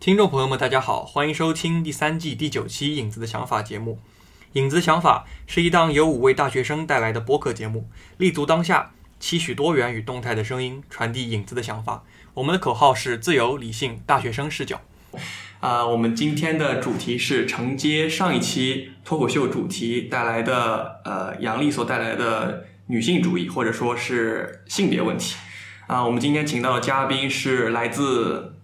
听众朋友们，大家好，欢迎收听第三季第九期《影子的想法》节目。《影子想法》是一档由五位大学生带来的播客节目，立足当下，期许多元与动态的声音，传递影子的想法。我们的口号是自由、理性、大学生视角。啊、我们今天的主题是承接上一期脱口秀主题带来的，呃，杨笠所带来的女性主义，或者说是性别问题。啊、我们今天请到的嘉宾是来自，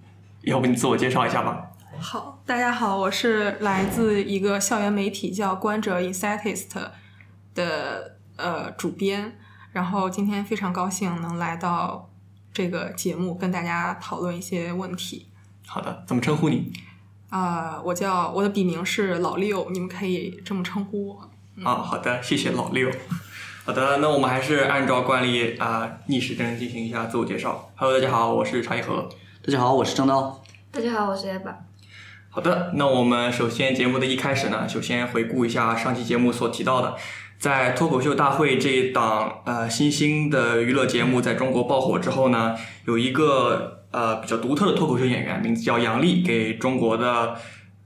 要不你自我介绍一下吧？好，大家好，我是来自一个校园媒体叫《观者 Insightist》的呃主编，然后今天非常高兴能来到这个节目，跟大家讨论一些问题。好的，怎么称呼你？啊、我叫我的笔名是老六，你们可以这么称呼我。啊，好的，谢谢老六。好的，那我们还是按照惯例啊、逆时针进行一下自我介绍。Hello，大家好，我是常一和。大家好，我是张刀。大家好，我是 Eva。好的，那我们首先节目的一开始呢，首先回顾一下上期节目所提到的，在脱口秀大会这一档呃新兴的娱乐节目在中国爆火之后呢，有一个呃比较独特的脱口秀演员，名字叫杨笠，给中国的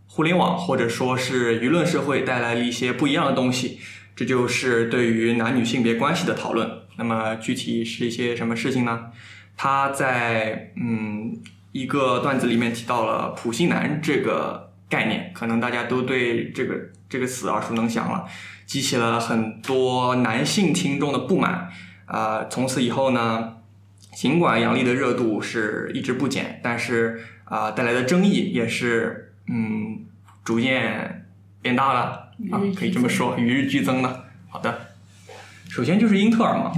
互联网或者说是舆论社会带来了一些不一样的东西。这就是对于男女性别关系的讨论。那么具体是一些什么事情呢？他在嗯一个段子里面提到了“普信男”这个概念，可能大家都对这个这个词耳熟能详了，激起了很多男性听众的不满。啊、从此以后呢，尽管杨笠的热度是一直不减，但是啊、带来的争议也是嗯逐渐变大了啊，可以这么说，与日俱增的。好的，首先就是英特尔嘛，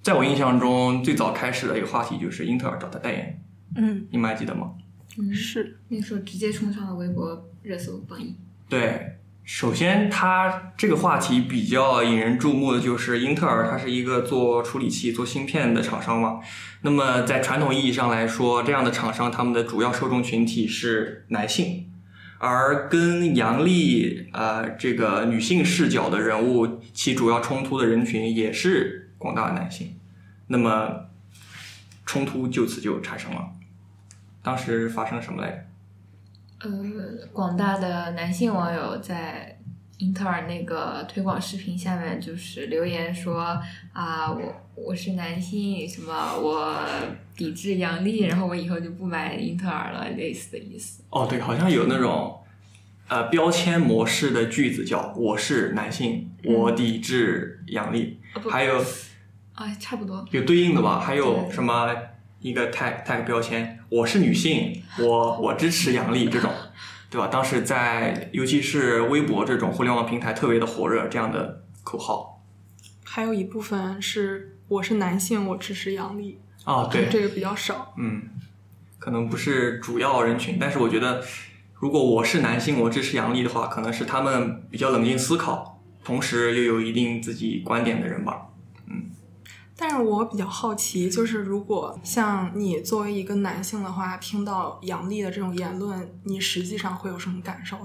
在我印象中，最早开始的一个话题就是英特尔找他代言，嗯，你们还记得吗？嗯，是那个时候直接冲上了微博热搜榜一。对，首先它这个话题比较引人注目的就是英特尔，它是一个做处理器、做芯片的厂商嘛。那么在传统意义上来说，这样的厂商他们的主要受众群体是男性，而跟杨笠呃这个女性视角的人物，其主要冲突的人群也是广大男性。那么冲突就此就产生了。当时发生了什么来着？呃，广大的男性网友在英特尔那个推广视频下面就是留言说啊，我我是男性，什么我抵制阳历，然后我以后就不买英特尔了，类似的意思。哦，对，好像有那种呃标签模式的句子叫“我是男性，我抵制杨笠”，哦不还有哎，差不多。有对应的吧？还有什么一个 tag tag 标签，我是女性，我我支持杨笠这种，对吧？当时在尤其是微博这种互联网平台特别的火热，这样的口号还有一部分是我是男性，我支持杨笠，啊，对，这个比较少。嗯，可能不是主要人群，但是我觉得，如果我是男性，我支持杨笠的话，可能是他们比较冷静思考，同时又有一定自己观点的人吧。但是我比较好奇，就是如果像你作为一个男性的话，听到杨笠的这种言论，你实际上会有什么感受？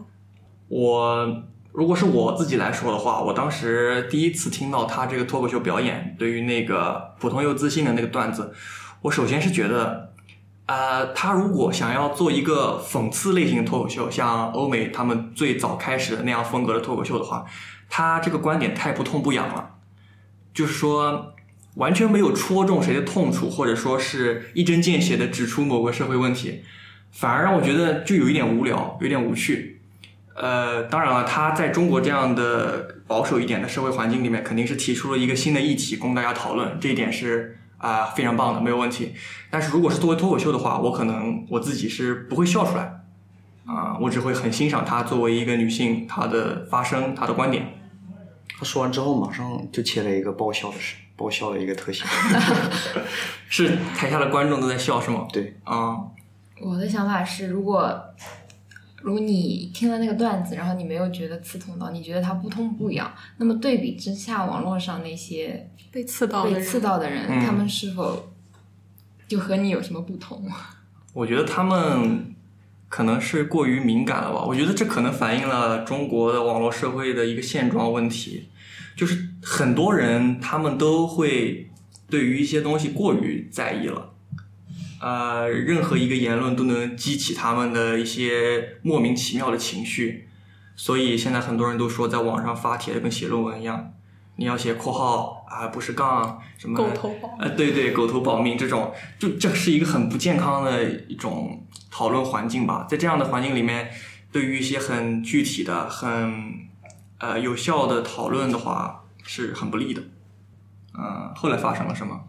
我如果是我自己来说的话，我当时第一次听到他这个脱口秀表演，对于那个普通又自信的那个段子，我首先是觉得，呃，他如果想要做一个讽刺类型的脱口秀，像欧美他们最早开始的那样风格的脱口秀的话，他这个观点太不痛不痒了，就是说。完全没有戳中谁的痛处，或者说是一针见血的指出某个社会问题，反而让我觉得就有一点无聊，有点无趣。呃，当然了，他在中国这样的保守一点的社会环境里面，肯定是提出了一个新的议题供大家讨论，这一点是啊、非常棒的，没有问题。但是如果是作为脱口秀的话，我可能我自己是不会笑出来，啊、我只会很欣赏她作为一个女性她的发声，她的观点。他说完之后，马上就切了一个爆笑的事，爆笑的一个特写。是台下的观众都在笑是吗？对，啊、我的想法是，如果如果你听了那个段子，然后你没有觉得刺痛到，你觉得它不痛不痒，那么对比之下，网络上那些被刺到的被人，刺到的人，嗯他们是否就和你有什么不同？我觉得他们可能是过于敏感了吧？我觉得这可能反映了中国的网络社会的一个现状问题，就是很多人他们都会对于一些东西过于在意了，呃，任何一个言论都能激起他们的一些莫名其妙的情绪，所以现在很多人都说在网上发帖跟写论文一样，你要写括号啊，不是杠什么狗头保呃，对对，狗头保命这种，就这是一个很不健康的一种讨论环境吧。在这样的环境里面，对于一些很具体的、很呃有效的讨论的话，是很不利的。嗯、后来发生了什么？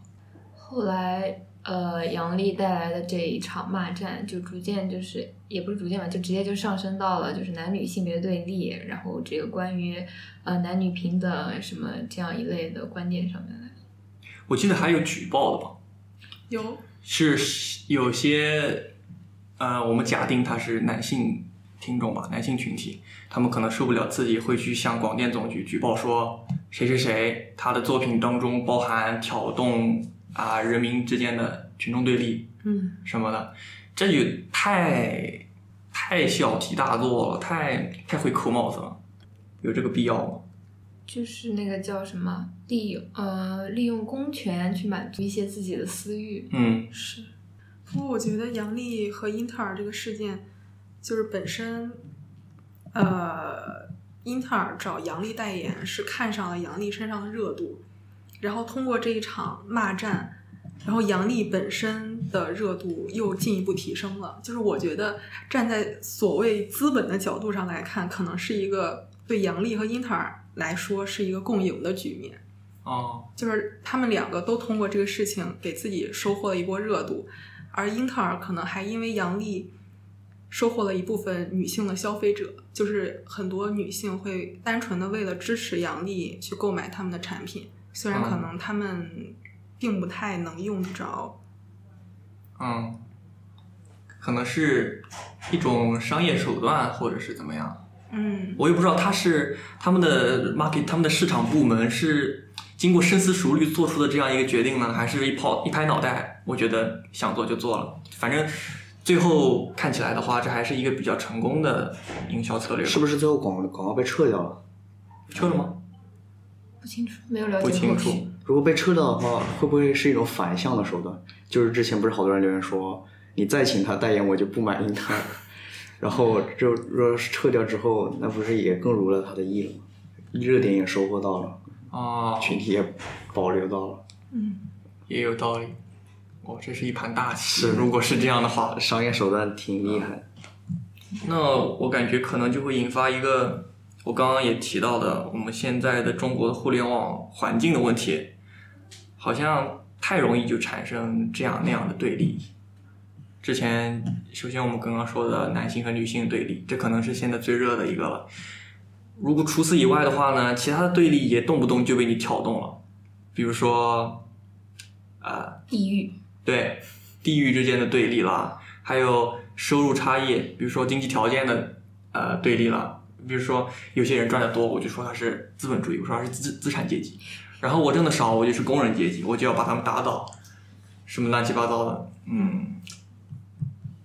后来，呃，杨笠带来的这一场骂战，就逐渐就是也不是逐渐吧，就直接就上升到了就是男女性别对立，然后这个关于呃男女平等什么这样一类的观点上面来。我记得还有举报的吧？有是有些呃，我们假定他是男性听众吧，男性群体，他们可能受不了自己会去向广电总局举报说谁谁谁他的作品当中包含挑动啊、人民之间的群众对立嗯，什么的，这就太太小题大做了，太太会扣帽子了，有这个必要吗？就是那个叫什么利呃利用公权去满足一些自己的私欲，嗯是。不过我觉得杨笠和英特尔这个事件，就是本身，呃，英特尔找杨笠代言是看上了杨笠身上的热度，然后通过这一场骂战，然后杨笠本身的热度又进一步提升了。就是我觉得站在所谓资本的角度上来看，可能是一个对杨笠和英特尔来说是一个共赢的局面。哦就是他们两个都通过这个事情给自己收获了一波热度，而英特尔可能还因为杨笠收获了一部分女性的消费者，就是很多女性会单纯的为了支持杨笠去购买他们的产品，虽然可能他们并不太能用得着。嗯，可能是一种商业手段，或者是怎么样。嗯，我也不知道他是他们的 market，他们的市场部门是经过深思熟虑做出的这样一个决定呢，还是一抛一拍脑袋？我觉得想做就做了，反正最后看起来的话，这还是一个比较成功的营销策略。是不是最后广广告被撤掉了？撤了吗？不清楚，没有了不清楚。如果被撤掉的话，会不会是一种反向的手段？就是之前不是好多人留言说，你再请他代言，我就不买英特尔。然后就若是撤掉之后，那不是也更如了他的意了吗？热点也收获到了，哦，群体也保留到了，嗯也有道理。哦，这是一盘大棋。是如果是这样的话，商业手段挺厉害。那我感觉可能就会引发一个我刚刚也提到的，我们现在的中国的互联网环境的问题，好像太容易就产生这样那样的对立。之前，首先我们刚刚说的男性和女性对立，这可能是现在最热的一个了。如果除此以外的话呢，其他的对立也动不动就被你挑动了，比如说，呃，地域，对地域之间的对立啦，还有收入差异，比如说经济条件的呃对立啦，比如说有些人赚的多，我就说他是资本主义，我说他是资资产阶级，然后我挣的少，我就是工人阶级，我就要把他们打倒，什么乱七八糟的，嗯，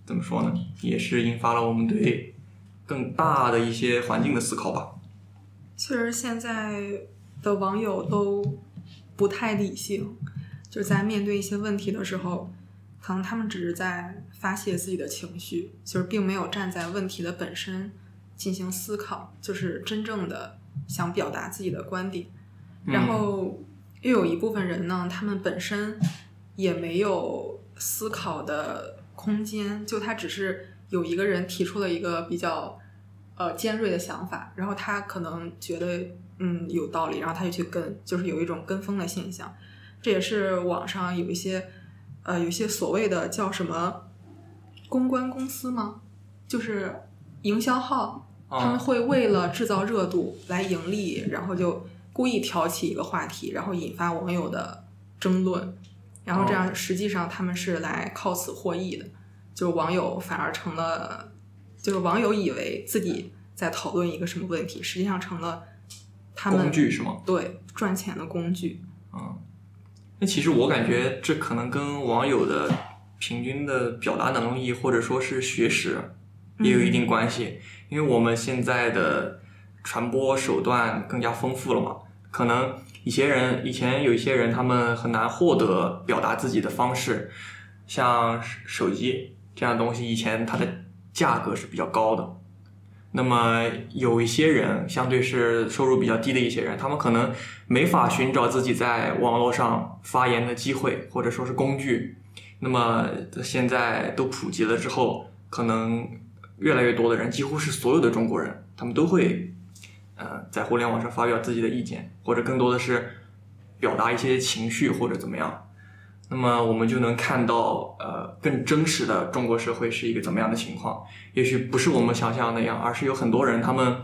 怎么说呢？也是引发了我们对更大的一些环境的思考吧。确实现在的网友都不太理性，就是在面对一些问题的时候，可能他们只是在发泄自己的情绪，就是并没有站在问题的本身进行思考，就是真正的想表达自己的观点。然后又有一部分人呢，他们本身也没有思考的空间，就他只是有一个人提出了一个比较呃尖锐的想法，然后他可能觉得嗯有道理，然后他就去跟，就是有一种跟风的现象。这也是网上有一些呃有一些所谓的叫什么公关公司吗？就是营销号，他们啊，会为了制造热度来盈利，然后就故意挑起一个话题，然后引发网友的争论，然后这样实际上他们是来靠此获益的，就是网友反而成了，就是网友以为自己在讨论一个什么问题，实际上成了他们工具是吗？对赚钱的工具。嗯，那其实我感觉这可能跟网友的平均的表达能力或者说是学识也有一定关系，因为我们现在的传播手段更加丰富了嘛，可能一些人以前有一些人他们很难获得表达自己的方式，像手机这样东西，以前它的价格是比较高的。那么有一些人，相对是收入比较低的一些人，他们可能没法寻找自己在网络上发言的机会，或者说是工具。那么现在都普及了之后，可能越来越多的人，几乎是所有的中国人，他们都会，呃，在互联网上发表自己的意见，或者更多的是表达一些情绪或者怎么样。那么我们就能看到，呃，更真实的中国社会是一个怎么样的情况？也许不是我们想象的那样，而是有很多人他们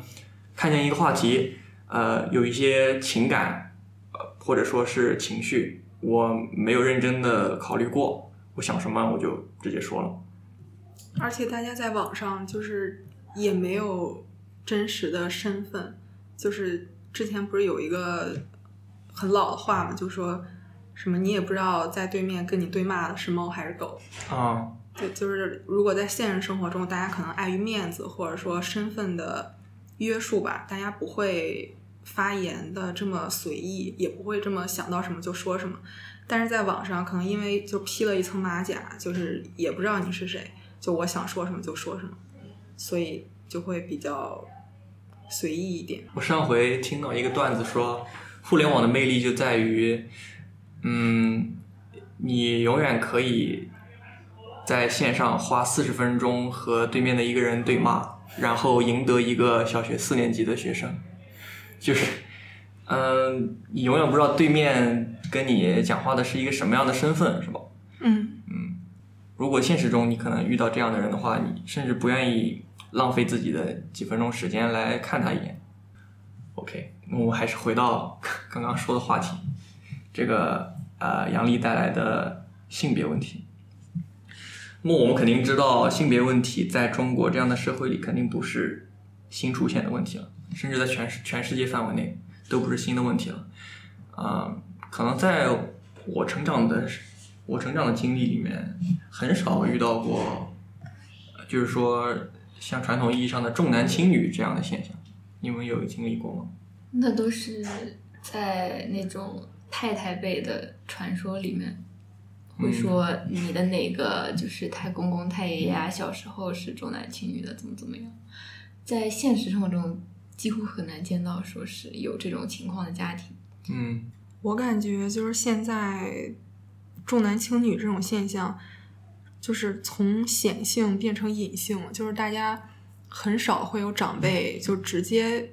看见一个话题，呃，有一些情感，呃，或者说是情绪，我没有认真的考虑过，我想什么我就直接说了。而且大家在网上就是也没有真实的身份，就是之前不是有一个很老的话嘛，就说。什么？你也不知道在对面跟你对骂的是猫还是狗啊？对，就是如果在现实生活中，大家可能碍于面子或者说身份的约束吧，大家不会发言的这么随意，也不会这么想到什么就说什么。但是在网上，可能因为就披了一层马甲，就是也不知道你是谁，就我想说什么就说什么，所以就会比较随意一点。我上回听到一个段子说，互联网的魅力就在于。嗯，你永远可以在线上花四十分钟和对面的一个人对骂，然后赢得一个小学四年级的学生。就是，嗯，你永远不知道对面跟你讲话的是一个什么样的身份，是吧？嗯嗯。如果现实中你可能遇到这样的人的话，你甚至不愿意浪费自己的几分钟时间来看他一眼。OK，那我们还是回到刚刚说的话题。这个呃，杨笠带来的性别问题。那么我们肯定知道，性别问题在中国这样的社会里肯定不是新出现的问题了，甚至在全世全世界范围内都不是新的问题了。啊，可能在我成长的我成长的经历里面，很少遇到过，就是说像传统意义上的重男轻女这样的现象。你们有经历过吗？那都是在那种。太太辈的传说里面会说你的哪个就是太公公太爷爷啊，小时候是重男轻女的，怎么怎么样？在现实生活中几乎很难见到说是有这种情况的家庭。嗯，我感觉就是现在重男轻女这种现象，就是从显性变成隐性，就是大家很少会有长辈就直接。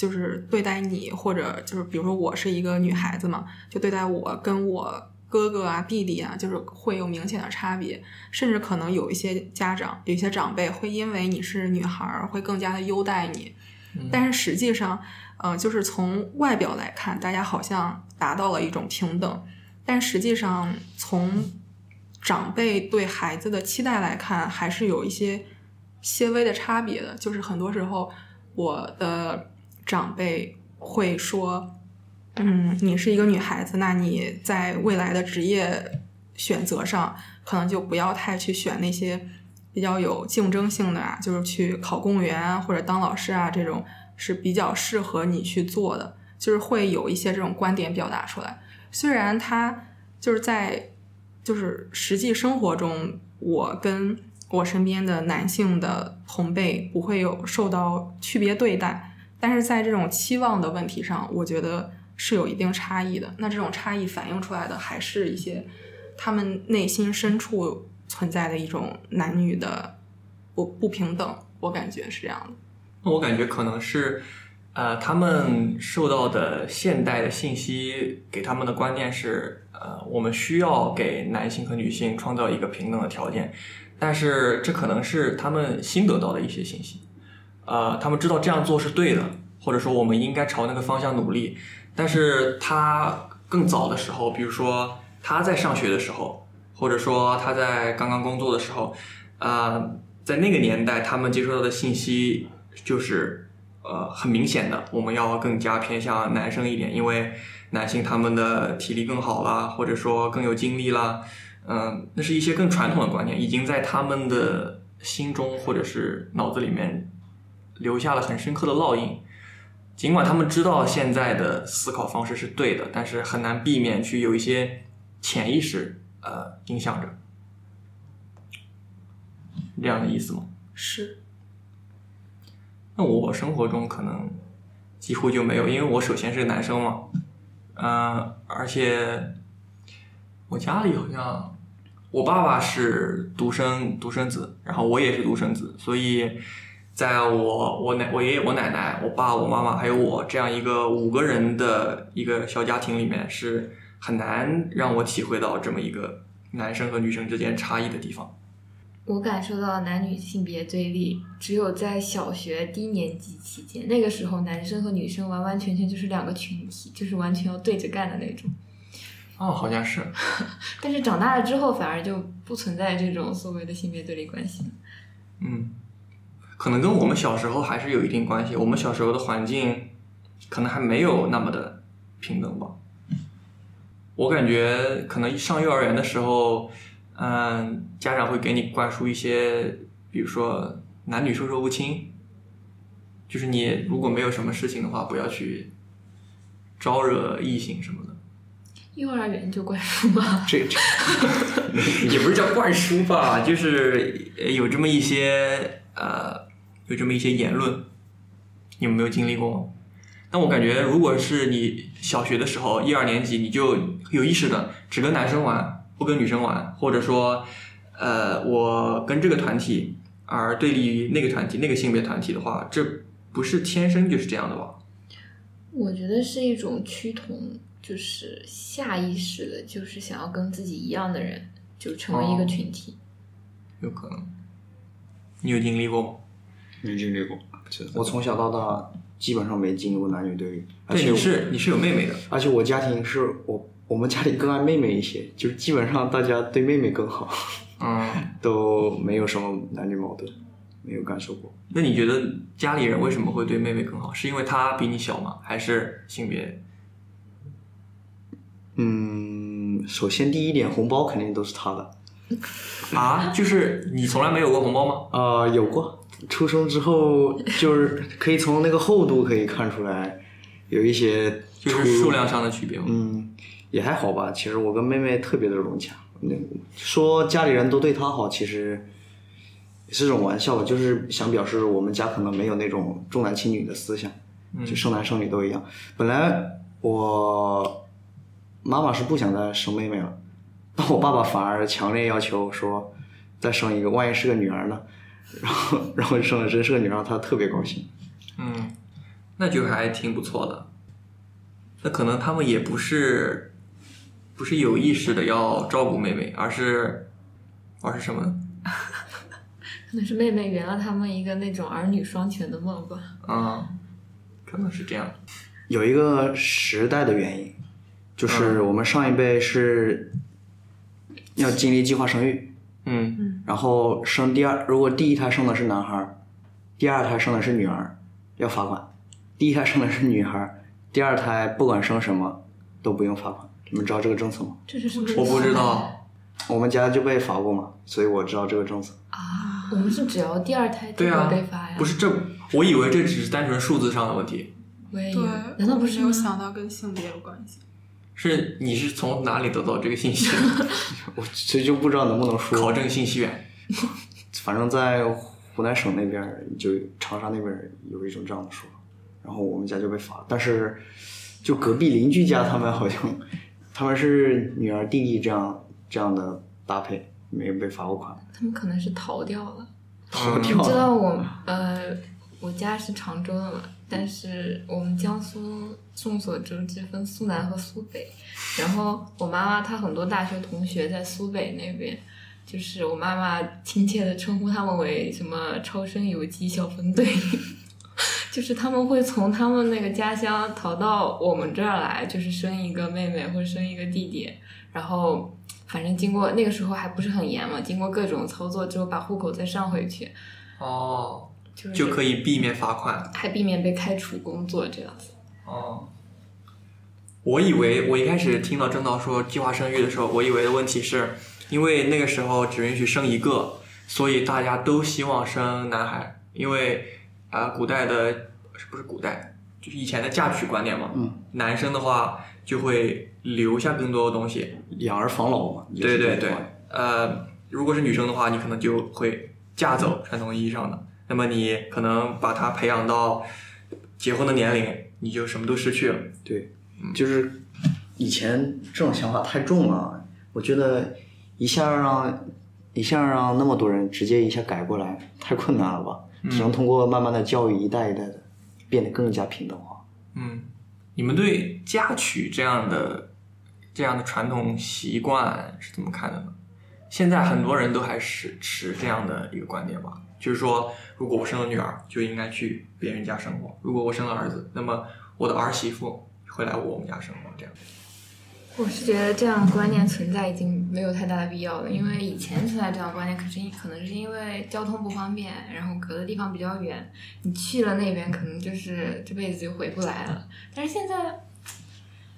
就是对待你，或者就是比如说我是一个女孩子嘛，就对待我跟我哥哥啊、弟弟啊，就是会有明显的差别，甚至可能有一些家长、有一些长辈会因为你是女孩儿，会更加的优待你。但是实际上，呃，就是从外表来看，大家好像达到了一种平等，但实际上从长辈对孩子的期待来看，还是有一些些微的差别的。就是很多时候，我的。长辈会说：“嗯，你是一个女孩子，那你在未来的职业选择上，可能就不要太去选那些比较有竞争性的啊，就是去考公务员或者当老师啊，这种是比较适合你去做的。就是会有一些这种观点表达出来。虽然他就是在就是实际生活中，我跟我身边的男性的同辈不会有受到区别对待。”但是在这种期望的问题上，我觉得是有一定差异的。那这种差异反映出来的，还是一些他们内心深处存在的一种男女的不不平等。我感觉是这样的。我感觉可能是，呃，他们受到的现代的信息给他们的观念是，呃，我们需要给男性和女性创造一个平等的条件。但是这可能是他们新得到的一些信息。呃，他们知道这样做是对的，或者说我们应该朝那个方向努力。但是他更早的时候，比如说他在上学的时候，或者说他在刚刚工作的时候，呃，在那个年代，他们接收到的信息就是呃很明显的，我们要更加偏向男生一点，因为男性他们的体力更好啦，或者说更有精力啦，嗯，那是一些更传统的观念，已经在他们的心中或者是脑子里面留下了很深刻的烙印。尽管他们知道现在的思考方式是对的，但是很难避免去有一些潜意识呃影响着，这样的意思吗？是，那我生活中可能几乎就没有，因为我首先是个男生嘛，嗯、而且我家里好像我爸爸是独生独生子，然后我也是独生子，所以在我我奶我爷爷我奶奶我爸我妈妈还有我这样一个五个人的一个小家庭里面，是很难让我体会到这么一个男生和女生之间差异的地方。我感受到男女性别对立，只有在小学低年级期间，那个时候男生和女生完完全全就是两个群体，就是完全要对着干的那种。哦，好像是，但是长大了之后，反而就不存在这种所谓的性别对立关系了。嗯，可能跟我们小时候还是有一定关系。我们小时候的环境可能还没有那么的平等吧。我感觉可能上幼儿园的时候，嗯，家长会给你灌输一些，比如说男女授受不亲，就是你如果没有什么事情的话，不要去招惹异性什么的。幼儿园就灌输吗？这这 也不是叫灌输吧，就是呃有这么一些呃，有这么一些言论，你有没有经历过吗？但我感觉，如果是你小学的时候一二年级，你就有意识的只跟男生玩，不跟女生玩，或者说，呃，我跟这个团体而对立于那个团体、那个性别团体的话，这不是天生就是这样的吧？我觉得是一种趋同，就是下意识的，就是想要跟自己一样的人，就成为一个群体。有可能，你有经历过吗？没经历过，我从小到大基本上没经历过男女对立，而对，且你是你是有妹妹的，而且我家庭是我我们家里更爱妹妹一些，就是基本上大家对妹妹更好，嗯，都没有什么男女矛盾，没有感受过。那你觉得家里人为什么会对妹妹更好？是因为她比你小吗？还是性别？嗯，首先第一点，红包肯定都是他的。啊，就是你从来没有过红包吗？呃，有过，出生之后就是可以从那个厚度可以看出来，有一些就是数量上的区别吗？嗯，也还好吧。其实我跟妹妹特别的融洽。那说家里人都对她好，其实也是种玩笑吧，就是想表示我们家可能没有那种重男轻女的思想，就生男生女都一样。本来我妈妈是不想再生妹妹了，但我爸爸反而强烈要求说再生一个，万一是个女儿呢？然后然后生了真是个女儿，他特别高兴。嗯，那就还挺不错的。那可能他们也不是不是有意识的要照顾妹妹，而是而是什么呢？可能是妹妹圆了他们一个那种儿女双全的梦吧。嗯、可能是这样。有一个时代的原因，就是我们上一辈是要经历计划生育，嗯然后生第二，如果第一胎生的是男孩儿，第二胎生的是女儿，要罚款；第一胎生的是女孩儿，第二胎不管生什么都不用罚款。你们知道这个政策吗？这是什么？我不知道。我们家就被罚过嘛，所以我知道这个政策。啊。我们是只要第二胎就对啊会被罚呀。不是这，我以为这只是单纯数字上的问题。对我也以为，难道不是有想到跟性别有关系？是你是从哪里得到这个信息的？我这就不知道能不能说。考证信息源。反正在湖南省那边，就长沙那边有一种这样的说法，然后我们家就被罚了。但是就隔壁邻居家他们好像他们是女儿弟弟这样这样的搭配，没有被罚过款。他们可能是逃掉了。嗯逃掉你知。道我呃，我家是常州的嘛，但是我们江苏众所周知分苏南和苏北，然后我妈妈她很多大学同学在苏北那边，就是我妈妈亲切的称呼他们为什么超生游击小分队。就是他们会从他们那个家乡逃到我们这儿来，就是生一个妹妹或者生一个弟弟，然后反正经过那个时候还不是很严嘛，经过各种操作之后把户口再上回去，哦，就是就可以避免罚款。还避免被开除工作这样子。哦，我以为我一开始听到正道说计划生育的时候，我以为的问题是因为那个时候只允许生一个，所以大家都希望生男孩，因为啊、古代的不是古代，就是以前的嫁娶观念嘛，嗯，男生的话就会留下更多的东西，养儿防老嘛。对对对呃，如果是女生的话，你可能就会嫁走，传统意义上的。那么你可能把她培养到结婚的年龄，你就什么都失去了。对，就是以前这种想法太重了，我觉得一下让一下让那么多人直接一下改过来，太困难了吧？只能通过慢慢的教育，一代一代的变得更加平等化。嗯，你们对嫁娶这样的这样的传统习惯是怎么看的呢？现在很多人都还是持这样的一个观点吧，就是说，如果我生了女儿，就应该去别人家生活；如果我生了儿子，那么我的儿媳妇会来我们家生活，这样。我是觉得这样的观念存在已经没有太大的必要了，因为以前存在这样观念，可是可能是因为交通不方便，然后隔的地方比较远，你去了那边可能就是这辈子就回不来了。但是现在，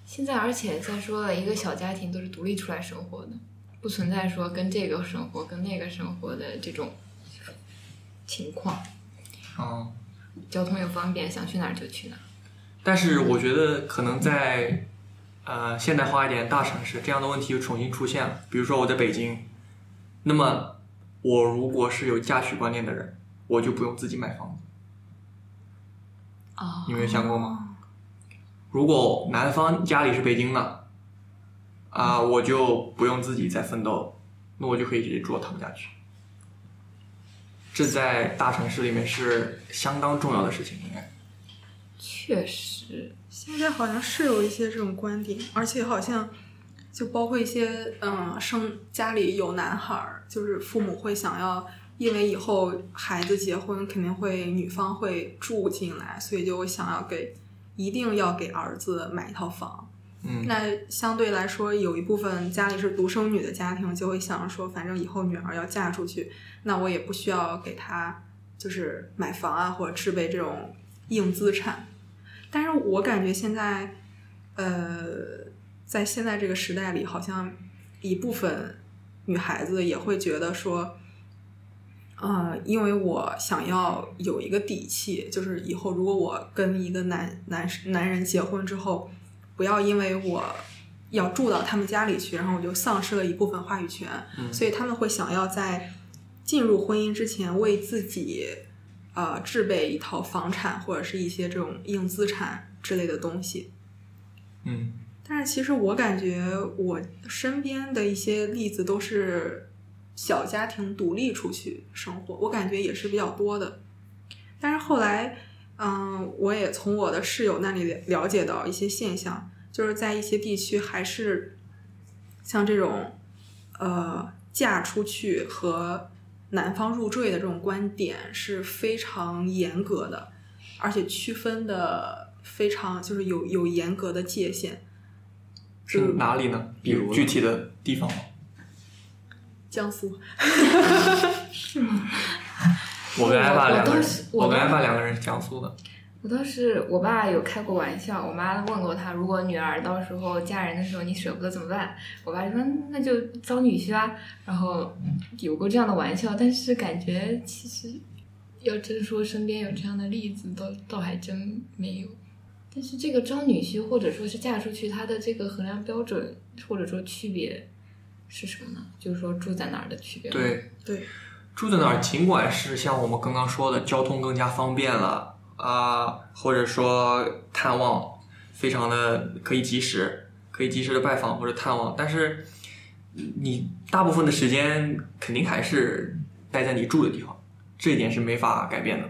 现在而且再说了，一个小家庭都是独立出来生活的，不存在说跟这个生活跟那个生活的这种情况，嗯，交通又方便，想去哪儿就去哪儿。但是我觉得可能在呃现代化一点大城市，这样的问题又重新出现了。比如说我在北京，那么我如果是有嫁娶观念的人，我就不用自己买房子。哦你没有想过吗？如果男方家里是北京的，啊、我就不用自己再奋斗，那我就可以直接住到他们家去。这在大城市里面是相当重要的事情，应该。确实，现在好像是有一些这种观点，而且好像就包括一些嗯，生家里有男孩儿，就是父母会想要，因为以后孩子结婚肯定会女方会住进来，所以就想要给一定要给儿子买一套房。那相对来说，有一部分家里是独生女的家庭，就会想说，反正以后女儿要嫁出去，那我也不需要给她就是买房啊，或者置备这种硬资产。但是我感觉现在，呃，在现在这个时代里，好像一部分女孩子也会觉得说，呃，因为我想要有一个底气，就是以后如果我跟一个男男男人结婚之后，不要因为我要住到他们家里去，然后我就丧失了一部分话语权，嗯所以他们会想要在进入婚姻之前为自己呃置备一套房产或者是一些这种硬资产之类的东西。嗯但是其实我感觉我身边的一些例子都是小家庭独立出去生活，我感觉也是比较多的。但是后来，嗯，我也从我的室友那里了解到一些现象，就是在一些地区还是像这种呃嫁出去和男方入赘的这种观点是非常严格的，而且区分的非常就是有有严格的界限。是哪里呢？比如具体的地方吗？江苏，我跟艾爸两个人我跟倒艾爸两个人是江苏的。我当时我爸有开过玩笑，我妈问过他，如果女儿到时候嫁人的时候你舍不得怎么办？我爸说嗯那就招女婿啊，然后有过这样的玩笑，但是感觉其实要真说身边有这样的例子，倒倒还真没有。但是这个招女婿或者说是嫁出去，他的这个衡量标准或者说区别是什么呢？就是说住在哪儿的区别吗。对，对，住在哪儿，尽管是像我们刚刚说的，交通更加方便了啊、或者说探望非常的可以及时，可以及时的拜访或者探望，但是你大部分的时间肯定还是待在你住的地方，这一点是没法改变的。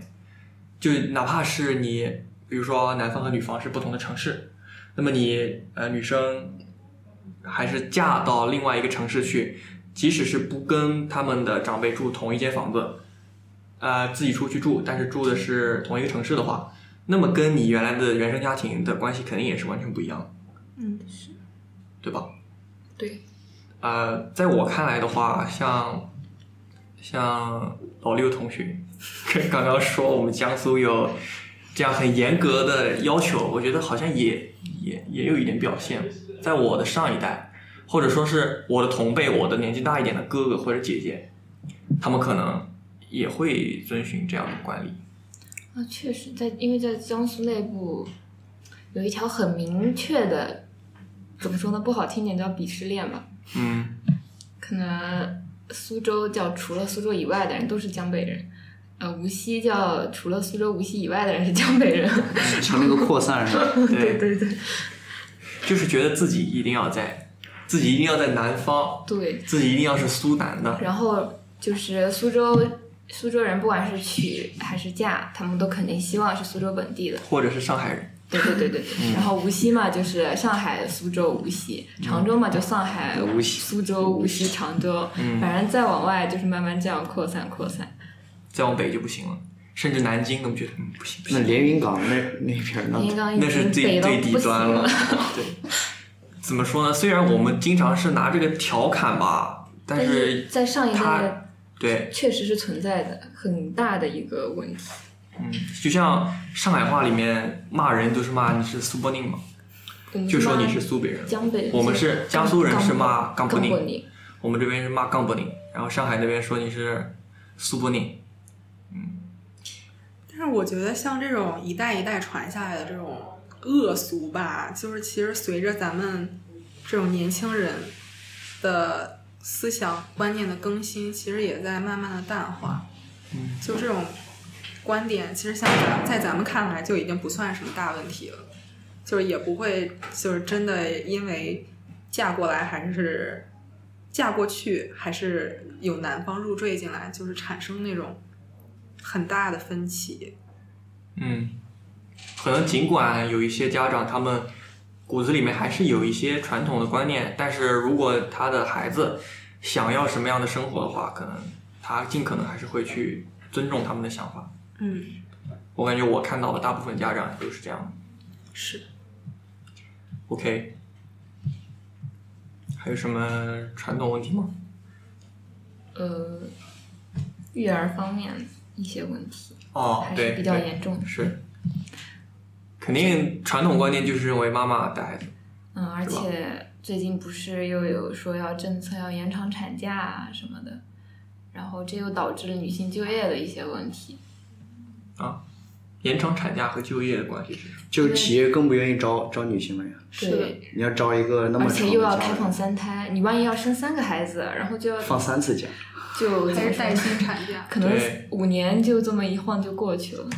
就哪怕是你，比如说男方和女方是不同的城市，那么你呃女生还是嫁到另外一个城市去，即使是不跟他们的长辈住同一间房子，呃，自己出去住，但是住的是同一个城市的话，那么跟你原来的原生家庭的关系肯定也是完全不一样。嗯，是，对吧？对，呃，在我看来的话，像像老六同学 刚刚说我们江苏有这样很严格的要求，我觉得好像也也也有一点表现，在我的上一代，或者说是我的同辈，我的年纪大一点的哥哥或者姐姐，他们可能也会遵循这样的惯例。啊，确实在，因为在江苏内部有一条很明确的，怎么说呢？不好听点叫鄙视链吧。嗯，可能苏州叫除了苏州以外的人都是江北人，呃，无锡叫除了苏州无锡以外的人是江北人。朝那个扩散是吧？对，对对就是觉得自己一定要在，自己一定要在南方，对，自己一定要是苏南的。然后就是苏州苏州人，不管是娶还是嫁，他们都肯定希望是苏州本地的。或者是上海人，对对对对对。然后无锡嘛，就是上海、苏州、无锡；常州嘛，就上海、无锡苏州、无锡、常州。嗯反正再往外就是慢慢这样扩散扩散。再往北就不行了，甚至南京都觉得嗯不行不那，连云港那那边儿连云那港那是最最底北到不行端了了。。对，怎么说呢？虽然我们经常是拿这个调侃吧，但但是是在上一他代对，确实是存在的很大的一个问题。嗯，就像上海话里面骂人都是骂你是苏泊宁嘛，就说你是苏北人。江北人，我们是江苏人是骂冈冈布宁，宁，我们这边是骂冈布宁，然后上海那边说你是苏泊宁。但是我觉得像这种一代一代传下来的这种恶俗吧，就是其实随着咱们这种年轻人的思想观念的更新，其实也在慢慢的淡化。嗯，就这种观点，其实像咱在咱们看来就已经不算什么大问题了，就是也不会就是真的因为嫁过来还是嫁过去，还是有男方入赘进来，就是产生那种很大的分歧。嗯，可能尽管有一些家长他们骨子里面还是有一些传统的观念，但是如果他的孩子想要什么样的生活的话，可能他尽可能还是会去尊重他们的想法。嗯，我感觉我看到的大部分家长都是这样。是。OK，还有什么传统问题吗？呃，育儿方面一些问题哦，对，还是比较严重的。是，肯定传统观念就是认为妈妈带孩子。嗯，而且最近不是又有说要政策要延长产假啊什么的，然后这又导致了女性就业的一些问题。啊延长产假和就业的关系是什么？就是企业更不愿意招招女性了呀。是你要招一个那么而长的且又要开放三胎，你万一要生三个孩子，然后就要放三次假，就还是带薪产假。可能五年就这么一晃就过去了。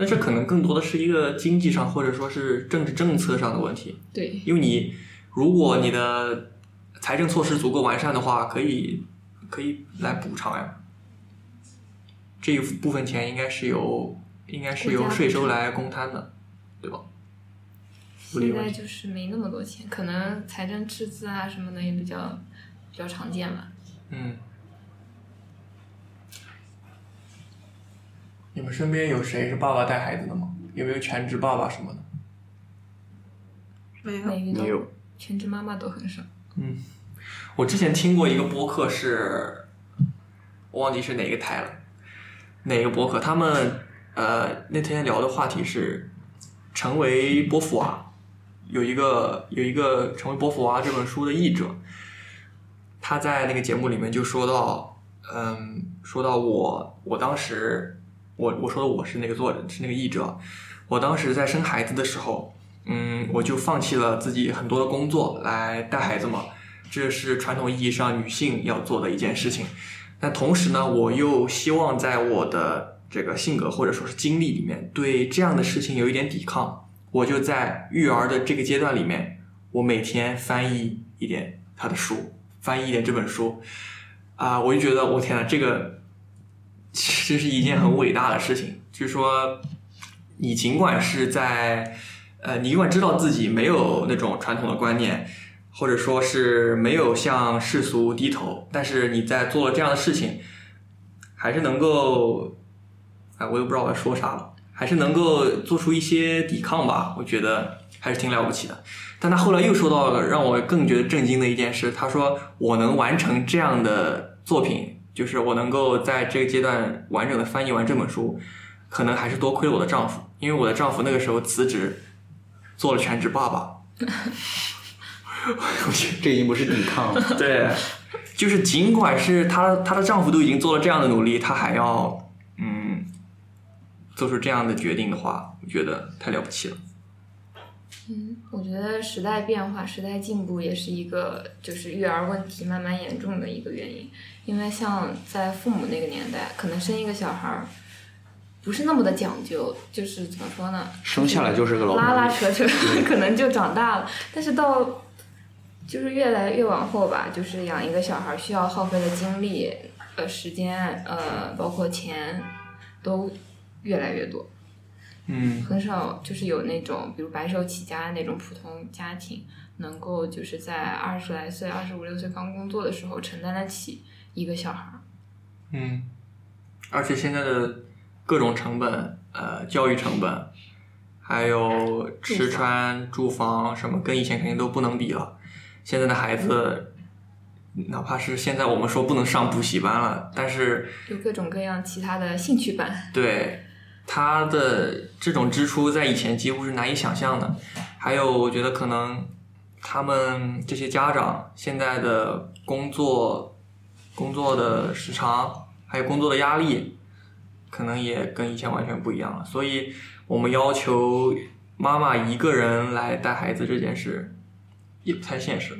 那这可能更多的是一个经济上或者说是政治政策上的问题，对，因为你如果你的财政措施足够完善的话，可以可以来补偿呀。这一部分钱应该是由应该是由税收来公摊的，对吧？现。在就是没那么多钱，可能财政赤字啊什么的也比较比较常见吧。嗯。你们身边有谁是爸爸带孩子的吗？有没有全职爸爸什么的？没有，没有全职妈妈都很少。嗯我之前听过一个播客是，我忘记是哪个台了，哪个播客？他们呃那天聊的话题是成为波伏娃，有一个有一个成为波伏娃这本书的译者，他在那个节目里面就说到，嗯，说到我我当时我我说的我是那个作者是那个译者，我当时在生孩子的时候，嗯，我就放弃了自己很多的工作来带孩子嘛。这是传统意义上女性要做的一件事情。但同时呢，我又希望在我的这个性格或者说是经历里面，对这样的事情有一点抵抗。我就在育儿的这个阶段里面，我每天翻译一点他的书，翻译一点这本书，啊、我就觉得我天呐，这个这是一件很伟大的事情。就是说，你尽管是在，呃，你尽管知道自己没有那种传统的观念，或者说是没有向世俗低头，但是你在做了这样的事情，还是能够，哎，我也不知道我要说啥了，还是能够做出一些抵抗吧，我觉得还是挺了不起的。但他后来又说到了让我更觉得震惊的一件事，他说我能完成这样的作品，就是我能够在这个阶段完整的翻译完这本书，可能还是多亏了我的丈夫，因为我的丈夫那个时候辞职，做了全职爸爸。我觉得这已经不是抵抗了。对，就是尽管是她她的丈夫都已经做了这样的努力，她还要嗯做出这样的决定的话，我觉得太了不起了。嗯，我觉得时代变化、时代进步也是一个就是育儿问题慢慢严重的一个原因。因为像在父母那个年代，可能生一个小孩儿不是那么的讲究，就是怎么说呢？生下来就是个老拉拉扯扯 可能就长大了。但是到就是越来越往后吧，就是养一个小孩需要耗费的精力、呃时间、呃包括钱都越来越多。嗯很少就是有那种比如白手起家的那种普通家庭，能够就是在二十来岁、二十五六岁刚工作的时候承担得起一个小孩儿。嗯，而且现在的各种成本，呃，教育成本，还有吃穿住房什么，跟以前肯定都不能比了。现在的孩子，哪怕是现在我们说不能上补习班了，但是有各种各样其他的兴趣班，对他的这种支出在以前几乎是难以想象的。还有，我觉得可能他们这些家长现在的工作、工作的时长，还有工作的压力，可能也跟以前完全不一样了。所以，我们要求妈妈一个人来带孩子这件事，也不太现实。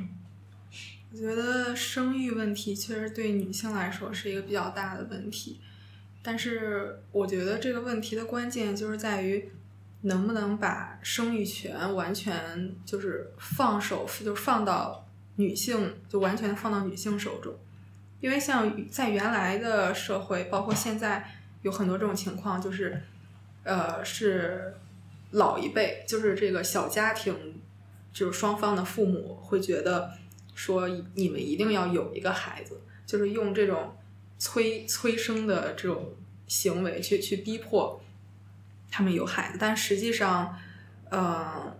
我觉得生育问题确实对女性来说是一个比较大的问题，但是我觉得这个问题的关键就是在于能不能把生育权完全就是放手，就放到女性，就完全放到女性手中。因为像在原来的社会，包括现在有很多这种情况，就是呃是老一辈，就是这个小家庭，就是双方的父母会觉得。说你们一定要有一个孩子，就是用这种催催生的这种行为去去逼迫他们有孩子，但实际上，呃，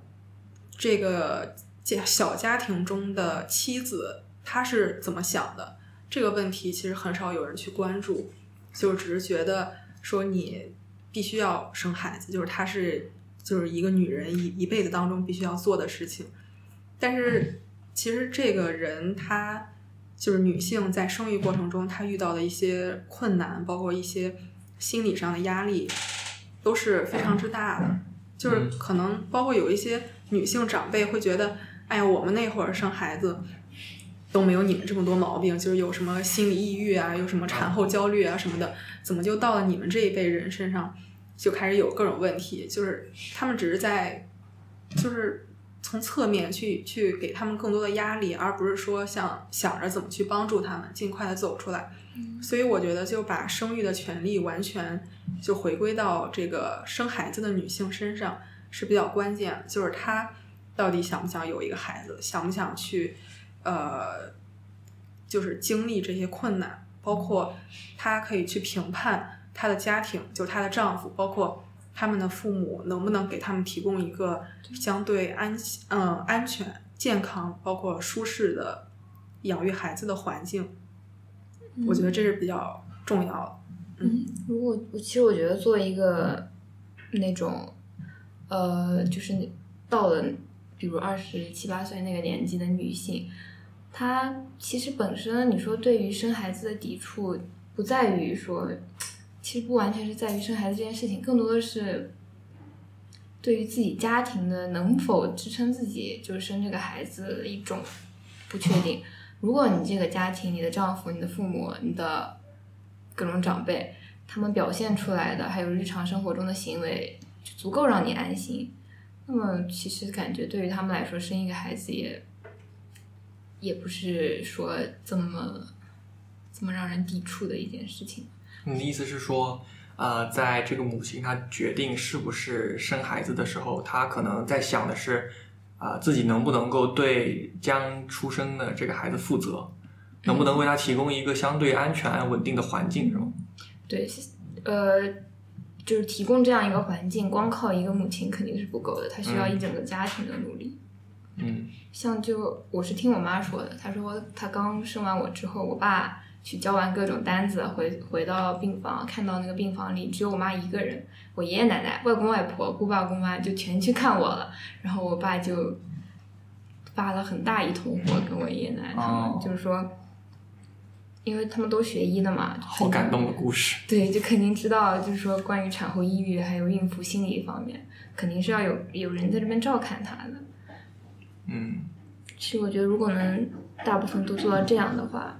这个家小家庭中的妻子她是怎么想的？这个问题其实很少有人去关注，就只是觉得说你必须要生孩子，就是她是就是一个女人一一辈子当中必须要做的事情，但是。其实这个人他就是女性在生育过程中，她遇到的一些困难，包括一些心理上的压力，都是非常之大的。就是可能包括有一些女性长辈会觉得，哎呀，我们那会儿生孩子都没有你们这么多毛病，就是有什么心理抑郁啊，有什么产后焦虑啊什么的，怎么就到了你们这一辈人身上就开始有各种问题？就是他们只是在，就是。从侧面去去给他们更多的压力，而不是说想想着怎么去帮助他们尽快的走出来。所以我觉得就把生育的权利完全就回归到这个生孩子的女性身上是比较关键，就是她到底想不想有一个孩子，想不想去呃，就是经历这些困难，包括她可以去评判她的家庭，就是她的丈夫，包括。他们的父母能不能给他们提供一个相对安嗯安全、健康，包括舒适的养育孩子的环境？我觉得这是比较重要的。嗯，如果其实我觉得作为一个那种呃，就是到了比如二十七八岁那个年纪的女性，她其实本身你说对于生孩子的抵触，不在于说。其实不完全是在于生孩子这件事情，更多的是对于自己家庭的能否支撑自己，就是生这个孩子的一种不确定。如果你这个家庭，你的丈夫、你的父母、你的各种长辈，他们表现出来的，还有日常生活中的行为，足够让你安心，那么其实感觉对于他们来说，生一个孩子也也不是说这么这么让人抵触的一件事情。你的意思是说，呃，在这个母亲她决定是不是生孩子的时候，她可能在想的是，啊，自己能不能够对将出生的这个孩子负责，能不能为他提供一个相对安全稳定的环境，是吗？对，呃，就是提供这样一个环境，光靠一个母亲肯定是不够的，她需要一整个家庭的努力。嗯，像就我是听我妈说的，她说她刚生完我之后，我爸。去交完各种单子，回回到病房，看到那个病房里只有我妈一个人，我爷爷奶奶、外公外婆、姑爸姑妈就全去看我了。然后我爸就发了很大一通火，跟我爷爷奶奶他们，哦就是说，因为他们都学医的嘛，好感动的故事。对，就肯定知道，就是说关于产后抑郁还有孕妇心理方面，肯定是要有有人在这边照看她的。嗯，其实我觉得，如果能大部分都做到这样的话，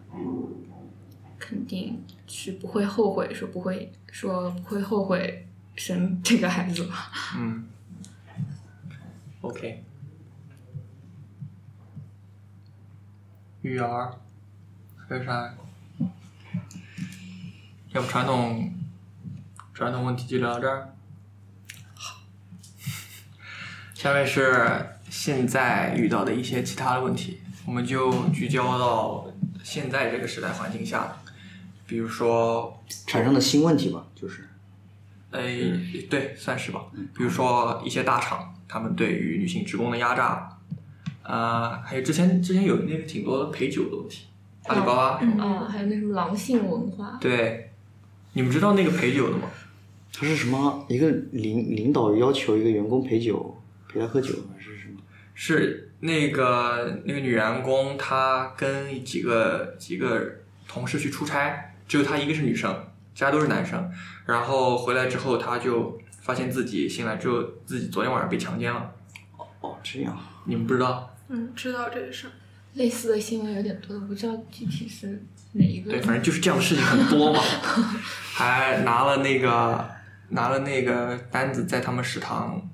肯定是不会后悔，说不会说不会后悔生这个孩子吧。嗯，OK，育儿还有啥？要不传统传统问题就聊到这儿。好，下面是现在遇到的一些其他的问题，我们就聚焦到现在这个时代环境下，比如说产生的新问题吧，就是呃，对，算是吧。比如说一些大厂，他们对于女性职工的压榨，啊、还有之前之前有那个挺多的陪酒的问题，阿里巴巴，嗯，还有那什么狼性文化，对，你们知道那个陪酒的吗？他是什么？一个领领导要求一个员工陪酒，陪他喝酒还是什么？是那个那个女员工，她跟几个几个同事去出差，只有她一个是女生，其他都是男生。然后回来之后，她就发现自己醒来之后，自己昨天晚上被强奸了。哦，这样。你们不知道？嗯，知道这个事儿。类似的新闻有点多，我不知道具体是哪一个。对，反正就是这样的事情很多嘛，还拿了那个拿了那个单子在他们食堂，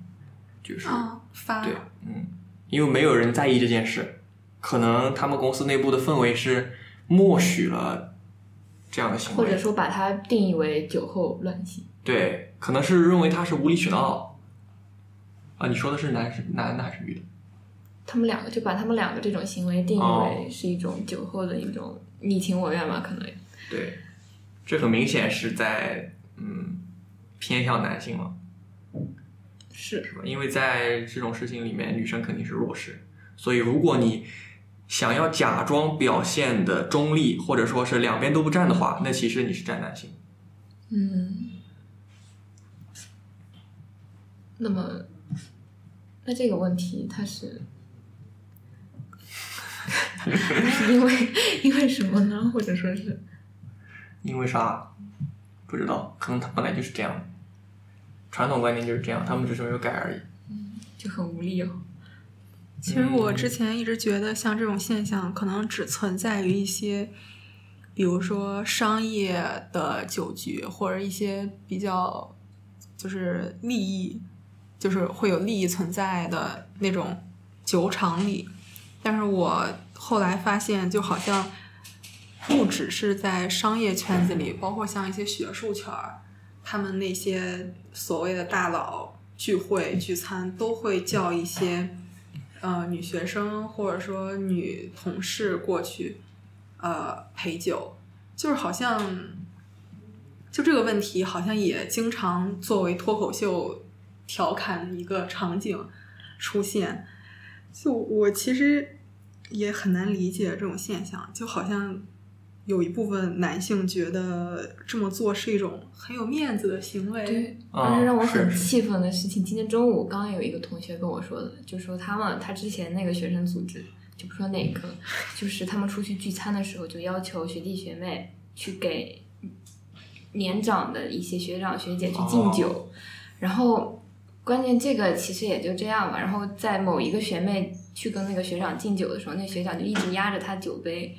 就是、啊，发对，嗯，因为没有人在意这件事，可能他们公司内部的氛围是默许了这样的行为，或者说把它定义为酒后乱性。对，可能是认为他是无理取闹。啊，你说的是男是男的还是女的？他们两个就把他们两个这种行为定义哦为是一种酒后的一种你情我愿吧，可能。对，这很明显是在嗯偏向男性了。是是吧？因为在这种事情里面，女生肯定是弱势，所以如果你想要假装表现的中立，或者说是两边都不站的话，那其实你是站男性。嗯。那么，那这个问题它是，因为因为什么呢？或者说是，因为啥？不知道，可能他本来就是这样。传统观念就是这样，他们只是没有改而已。就很无力哦。其实我之前一直觉得，像这种现象可能只存在于一些，比如说商业的酒局，或者一些比较就是利益，就是会有利益存在的那种酒场里。但是我后来发现，就好像不只是在商业圈子里，包括像一些学术圈儿，他们那些所谓的大佬聚会聚餐，都会叫一些呃女学生或者说女同事过去呃陪酒，就是好像就这个问题，好像也经常作为脱口秀调侃一个场景出现。就我其实也很难理解这种现象，就好像有一部分男性觉得这么做是一种很有面子的行为。但是让我很气愤的事情，今天中午刚刚有一个同学跟我说的，就说他们他之前那个学生组织，就不说哪个，就是他们出去聚餐的时候，就要求学弟学妹去给年长的一些学长学姐去敬酒，然后关键这个其实也就这样吧。然后在某一个学妹去跟那个学长敬酒的时候，那学长就一直压着她酒杯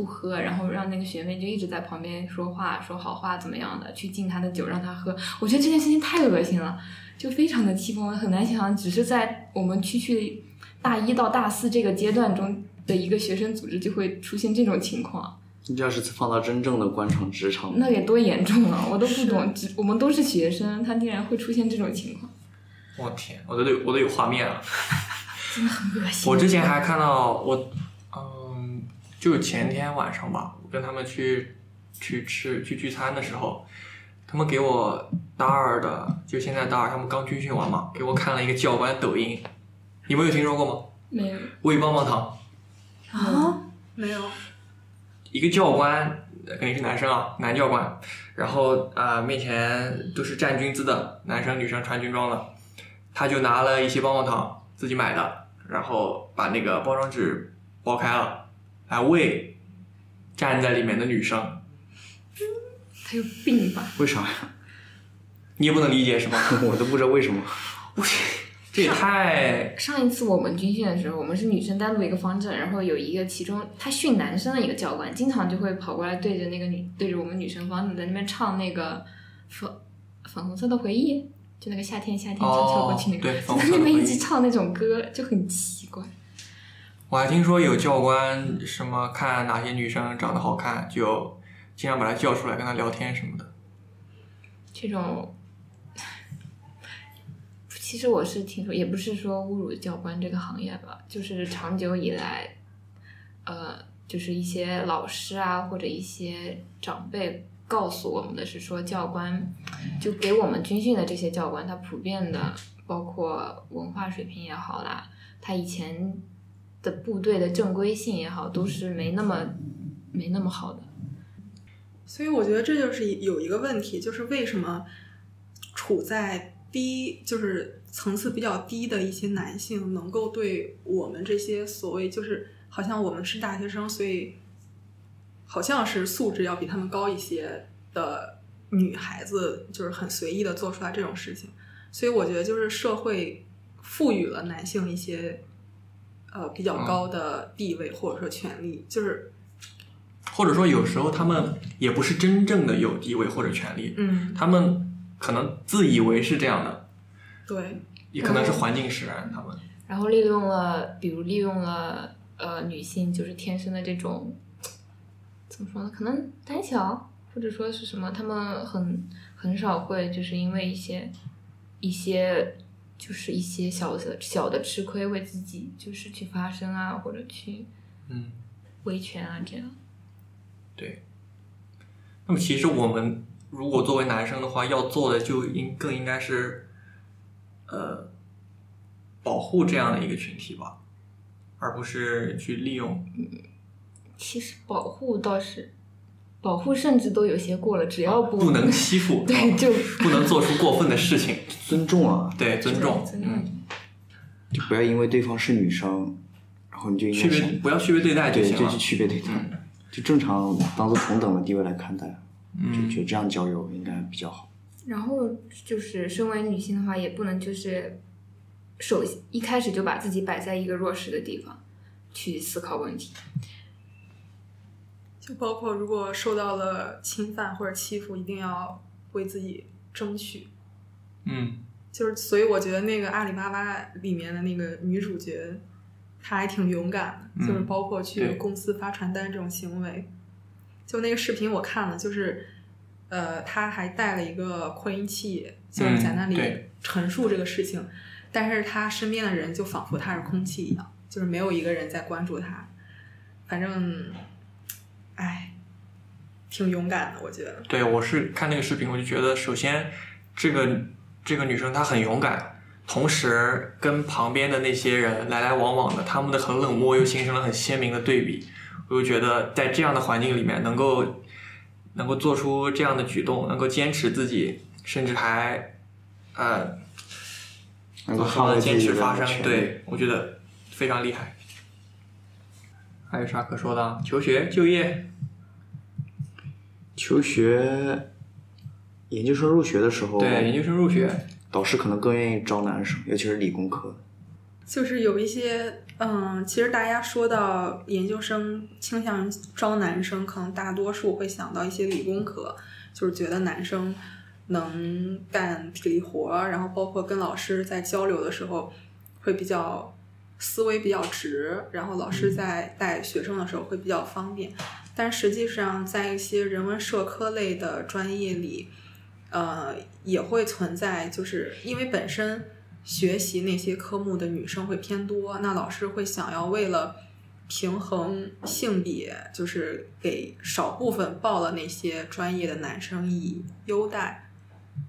不喝，然后让那个学妹就一直在旁边说话说好话怎么样的，去敬他的酒让他喝。我觉得这件事情太恶心了，就非常的气愤，我很难想象，只是在我们区区大一到大四这个阶段中的一个学生组织就会出现这种情况。你这要是放到真正的官场职场，那得多严重啊！我都不懂，只我们都是学生，他竟然会出现这种情况，我天，我都有我都有画面了。真的很恶心。我之前还看到我，嗯，就前天晚上吧，我跟他们去去吃去聚餐的时候，他们给我大二的，就现在大二，他们刚军训完嘛，给我看了一个教官抖音，你们有听说过吗？没有，喂棒棒糖，啊，没有，一个教官呃肯定是男生啊，男教官，然后呃面前都是站军姿的男生女生穿军装的，他就拿了一些棒棒糖自己买的，然后把那个包装纸剥开了，来喂站在里面的女生，他有病吧？为啥呀？你也不能理解是吗？我都不知道为什么。这也太上一次我们军训的时候，我们是女生单独一个方阵，然后有一个其中他训男生的一个教官，经常就会跑过来对着那个女对着我们女生方阵在那边唱那个粉粉红色的回忆，就那个夏天夏天悄悄过去那个，哦 在那边一直唱那种歌，就很奇怪。我还听说有教官什么看哪些女生长得好看，就经常把她叫出来跟她聊天什么的。这种，其实我是听说，也不是说侮辱教官这个行业吧，就是长久以来，呃，就是一些老师啊或者一些长辈告诉我们的是说，教官就给我们军训的这些教官，他普遍的包括文化水平也好啦，他以前的部队的正规性也好，都是没那么没那么好的。所以我觉得这就是有一个问题，就是为什么处在低，就是层次比较低的一些男性，能够对我们这些所谓就是好像我们是大学生，所以好像是素质要比他们高一些的女孩子，就是很随意的做出来这种事情。所以我觉得就是社会赋予了男性一些呃比较高的地位或者说权利，就是或者说有时候他们也不是真正的有地位或者权利，嗯，他们可能自以为是这样的，对，也可能是环境使然。他们然后利用了，比如利用了呃女性就是天生的这种怎么说呢？可能胆小，或者说是什么，他们很很少会就是因为一些一些就是一些小的小的吃亏为自己就是去发声啊，或者去嗯，维权啊这样。对。那么其实我们如果作为男生的话，要做的就应更应该是，呃，保护这样的一个群体吧，而不是去利用。其实保护倒是保护，甚至都有些过了，只要不、不能欺负，对就不能做出过分的事情，尊重啊，对，尊重，尊重嗯，就不要因为对方是女生，然后你就应该区别不要区别对待就对，行了就去。区别对待，嗯就正常当做同等的地位来看待，就嗯觉得这样交友应该比较好。然后就是身为女性的话，也不能就是首一开始就把自己摆在一个弱势的地方去思考问题。就包括如果受到了侵犯或者欺负，一定要为自己争取。嗯就是，所以我觉得那个阿里巴巴里面的那个女主角，她还挺勇敢的，嗯就是包括去公司发传单这种行为。就那个视频我看了，就是，呃，她还带了一个扩音器，就是在那里陈述这个事情，但是她身边的人就仿佛她是空气一样，就是没有一个人在关注她。反正，哎，挺勇敢的，我觉得。对，我是看那个视频，我就觉得，首先这个这个女生她很勇敢，同时跟旁边的那些人来来往往的，他们的很冷漠又形成了很鲜明的对比。我就觉得在这样的环境里面，能够能够做出这样的举动，能够坚持自己，甚至还呃能够好好的坚持发声。对我觉得非常厉害。还有啥可说的？求学、就业，求学，研究生入学的时候，对研究生入学，导师可能更愿意招男生，尤其是理工科。就是有一些，嗯，其实大家说到研究生倾向于招男生，可能大多数会想到一些理工科，就是觉得男生能干体力活儿，然后包括跟老师在交流的时候会比较思维比较直，然后老师在带学生的时候会比较方便。但实际上，在一些人文社科类的专业里，呃，也会存在，就是因为本身学习那些科目的女生会偏多，那老师会想要为了平衡性别，就是给少部分报了那些专业的男生以优待。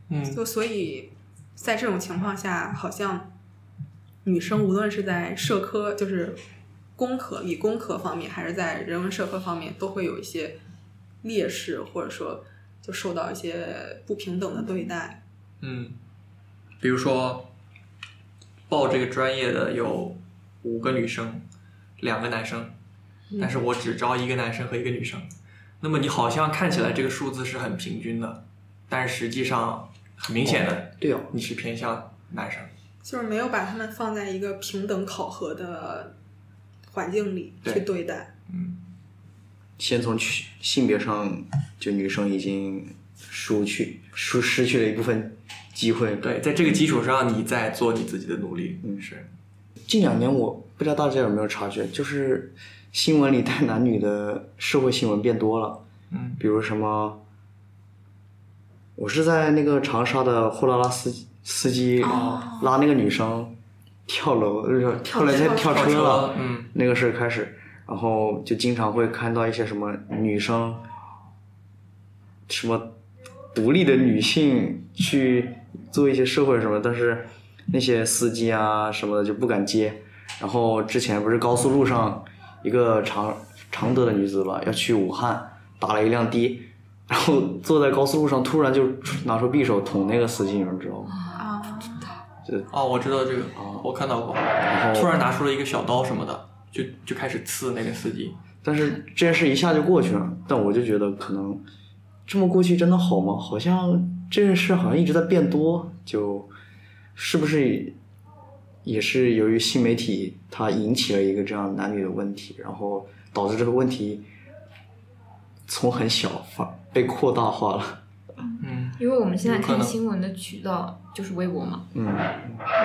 嗯，就所以在这种情况下，好像女生无论是在社科，就是工科、理工科方面，还是在人文社科方面，都会有一些劣势，或者说就受到一些不平等的对待。嗯，比如说报这个专业的有五个女生，两个男生，但是我只招一个男生和一个女生。那么你好像看起来这个数字是很平均的，但是实际上很明显的对哦，你是偏向男生。就是没有把他们放在一个平等考核的环境里对去对待。先从去性别上，就女生已经输去输失去了一部分机会。对，在这个基础上，你再做你自己的努力。嗯是。近两年我不知道大家有没有察觉，就是新闻里带男女的社会新闻变多了。嗯，比如什么，我是在那个长沙的货拉拉司机司机拉那个女生跳楼，就是跳来跳跳车车了，嗯，那个事儿开始，然后就经常会看到一些什么女生，什么独立的女性去做一些社会什么，但是那些司机啊什么的就不敢接。然后之前不是高速路上一个常常德的女子吧，要去武汉，打了一辆的，然后坐在高速路上，突然就拿出匕首捅那个司机，你们知道吗？啊，哦，我知道这个，哦我看到过。然后突然拿出了一个小刀什么的，就就开始刺那个司机。但是这件事一下就过去了，但我就觉得可能这么过去真的好吗？好像这件事好像一直在变多，就是不是也是由于新媒体它引起了一个这样男女的问题，然后导致这个问题从很小发被扩大化了。嗯，因为我们现在看新闻的渠道就是微博嘛，嗯，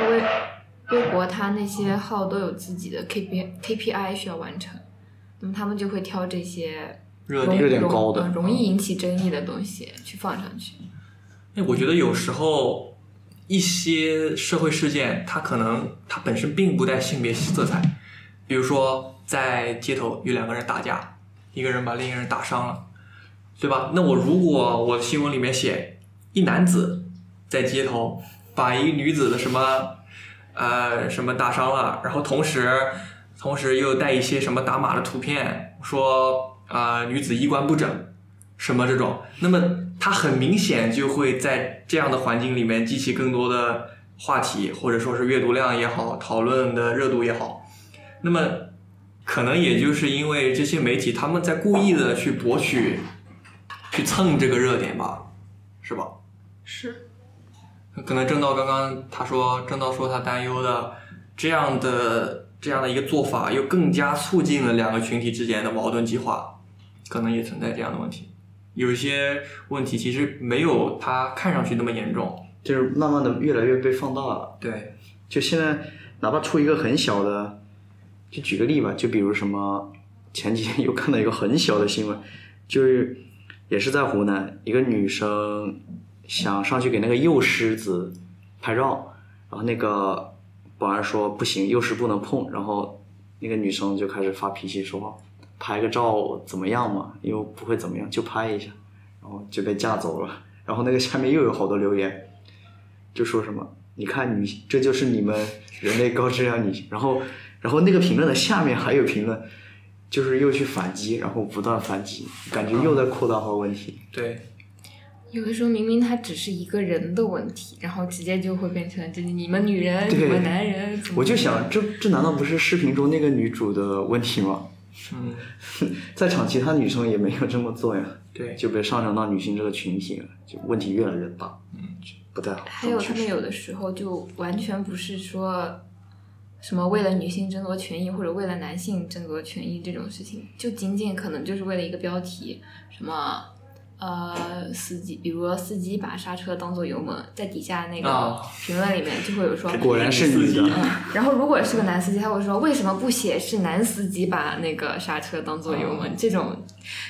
因为微博它那些号都有自己的 KPI KPI 需要完成，那么他们就会挑这些热点。热点高的呃容易引起争议的东西去放上去。哎，我觉得有时候一些社会事件，它可能它本身并不带性别色彩，比如说在街头有两个人打架，一个人把另一个人打伤了，对吧？那我如果我新闻里面写一男子在街头把一女子的什么呃什么打伤了，然后同时同时又带一些什么打码的图片，说啊、女子衣冠不整，什么这种，那么他很明显就会在这样的环境里面激起更多的话题，或者说是阅读量也好，讨论的热度也好。那么可能也就是因为这些媒体他们在故意的去博取、去蹭这个热点吧，是吧？是可能正道刚刚他说，正道说他担忧的这样的这样的一个做法，又更加促进了两个群体之间的矛盾激化，可能也存在这样的问题。有一些问题其实没有他看上去那么严重。就是慢慢的越来越被放大了。对，就现在，哪怕出一个很小的，就举个例吧，就比如什么，前几天又看到一个很小的新闻，就是也是在湖南，一个女生想上去给那个幼狮子拍照，然后那个保安说不行，幼狮不能碰，然后那个女生就开始发脾气说拍个照怎么样嘛，又不会怎么样，就拍一下，然后就被架走了。然后那个下面又有好多留言，就说什么你看你，这就是你们人类高质量女性。然后，然后那个评论的下面还有评论，就是又去反击，然后不断反击，感觉又在扩大化问题。对，有的时候明明它只是一个人的问题，然后直接就会变成这是你们女人、你们男人。我就想，这这难道不是视频中那个女主的问题吗？嗯，在场其他女生也没有这么做呀，对，就被上升到女性这个群体了，就问题越来越大，嗯，不太好。还有他们有的时候就完全不是说什么为了女性争夺权益或者为了男性争夺权益这种事情，就仅仅可能就是为了一个标题，什么呃司机，比如说司机把刹车当做油门，在底下那个啊评论里面就会有说。果然是女的，嗯，然后如果是个男司机，他会说为什么不写是男司机把那个刹车当做油门？这种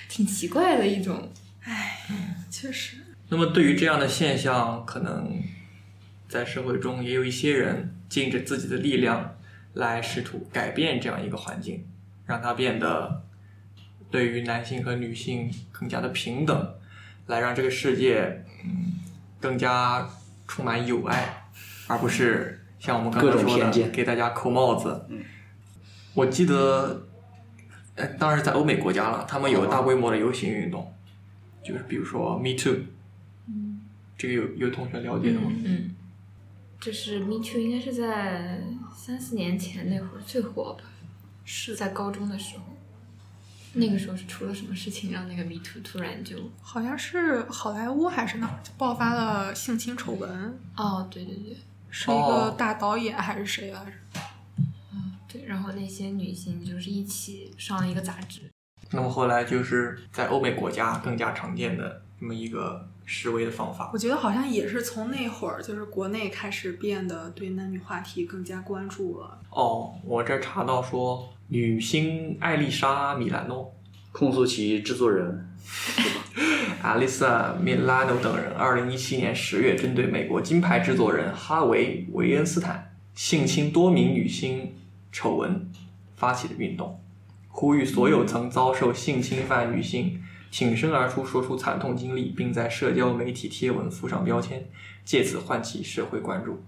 挺奇怪的一种唉确实，那么对于这样的现象，可能在社会中也有一些人尽着自己的力量来试图改变这样一个环境，让它变得对于男性和女性更加的平等，来让这个世界嗯更加充满友爱，而不是像我们刚各才说的给大家扣帽子。我记得，呃，当然是在欧美国家了，他们有大规模的游行运动，就是比如说 Me Too，这个有有同学了解的吗？嗯，就是 Me Too，应该是在三四年前那会儿最火吧，是。在高中的时候。那个时候是出了什么事情让那个 Me Too 突然就……好像是好莱坞还是哪儿就爆发了性侵丑闻，哦，对对对，是一个哦大导演还是谁来着？嗯对，然后那些女星就是一起上了一个杂志。那么后来就是在欧美国家更加常见的这么一个示威的方法。我觉得好像也是从那会儿，就是国内开始变得对男女话题更加关注了。哦，我这查到说，女星艾丽莎·米兰诺、控诉其制作人，阿丽莎·米兰诺等人，二零一七年十月针对美国金牌制作人哈维·维恩斯坦性侵多名女星丑闻发起的运动，呼吁所有曾遭受性侵犯女性挺身而出，说出惨痛经历，并在社交媒体贴文附上标签，借此唤起社会关注。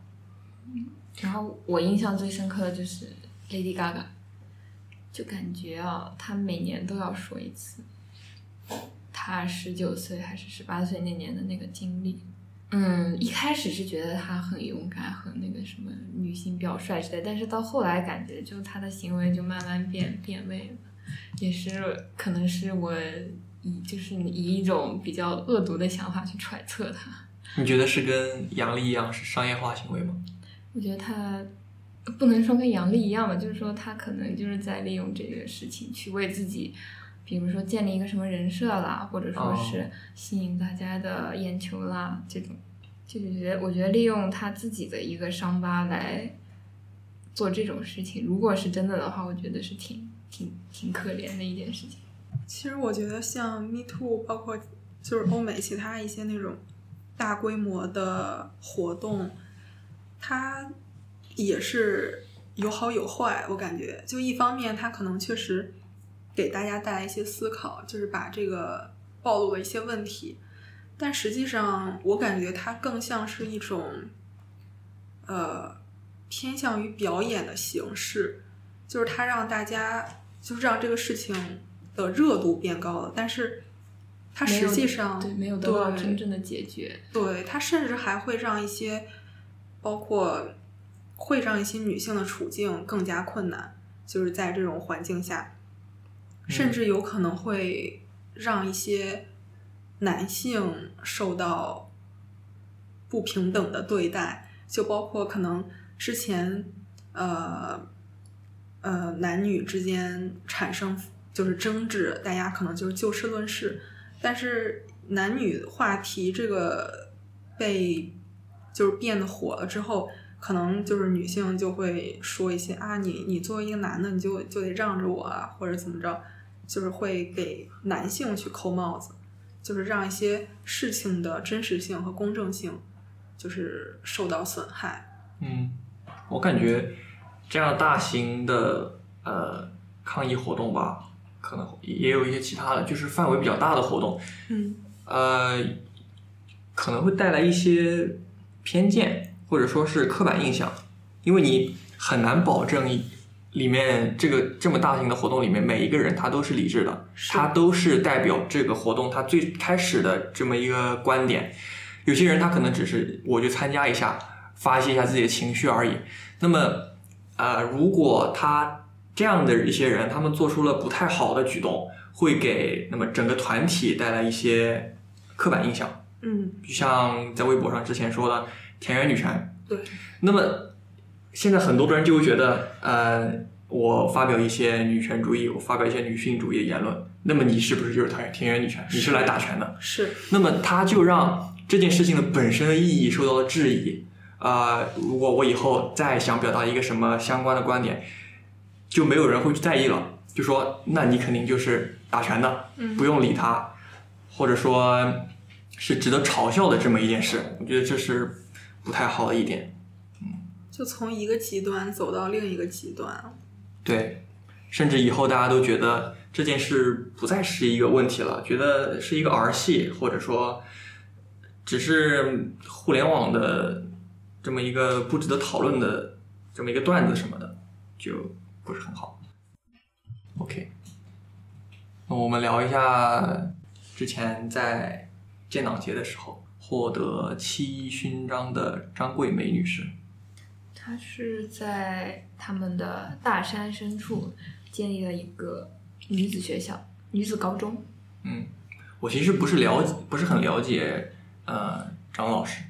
然后我印象最深刻的就是 Lady Gaga，就感觉啊，他每年都要说一次，他十九岁还是十八岁那年的那个经历。嗯，一开始是觉得他很勇敢，很那个什么女性表率之类，但是到后来感觉就他的行为就慢慢变变味了，也是可能是我以就是以一种比较恶毒的想法去揣测他。你觉得是跟杨笠一样是商业化行为吗？我觉得他不能说跟杨笠一样吧，就是说他可能就是在利用这个事情去为自己，比如说建立一个什么人设啦，或者说是吸引大家的眼球啦，这种，就是觉得我觉得利用他自己的一个伤疤来做这种事情，如果是真的的话，我觉得是挺挺挺可怜的一件事情。其实我觉得像 Me Too，包括就是欧美其他一些那种大规模的活动，它也是有好有坏。我感觉，就一方面，它可能确实给大家带来一些思考，就是把这个暴露了一些问题，但实际上，我感觉它更像是一种，呃，偏向于表演的形式，就是它让大家，就是让这个事情的热度变高了，但是它实际上对没有得到真正的解决。对，它甚至还会让一些，包括会让一些女性的处境更加困难，就是在这种环境下，甚至有可能会让一些男性受到不平等的对待，就包括可能之前呃呃男女之间产生就是争执，大家可能就是就事论事，但是男女话题这个被就是变得火了之后，可能就是女性就会说一些啊，你你作为一个男的，你就就得让着我啊，或者怎么着，就是会给男性去扣帽子，就是让一些事情的真实性和公正性就是受到损害。嗯，我感觉这样大型的呃抗议活动吧，可能也有一些其他的，就是范围比较大的活动，嗯呃，可能会带来一些偏见或者说是刻板印象，因为你很难保证里面这个这么大型的活动里面每一个人他都是理智的，他都是代表这个活动他最开始的这么一个观点。有些人他可能只是我就参加一下，发泄一下自己的情绪而已。那么，呃，如果他这样的一些人，他们做出了不太好的举动，会给那么整个团体带来一些刻板印象。嗯，就像在微博上之前说的田园女权，对，那么现在很多的人就会觉得，呃，我发表一些女权主义，我发表一些女性主义的言论，那么你是不是就是田田园女权？你是来打拳的？是那么他就让这件事情的本身的意义受到了质疑。啊、如果我以后再想表达一个什么相关的观点，就没有人会去在意了，就说那你肯定就是打拳的，嗯不用理他，或者说是值得嘲笑的这么一件事，我觉得这是不太好的一点。嗯就从一个极端走到另一个极端。对，甚至以后大家都觉得这件事不再是一个问题了，觉得是一个儿戏，或者说只是互联网的这么一个不值得讨论的这么一个段子什么的，就不是很好。OK，那我们聊一下之前在建党节的时候获得七一勋章的张桂梅女士。她是在他们的大山深处建立了一个女子学校、女子高中。嗯，我其实不是了解，不是很了解，呃，张老师，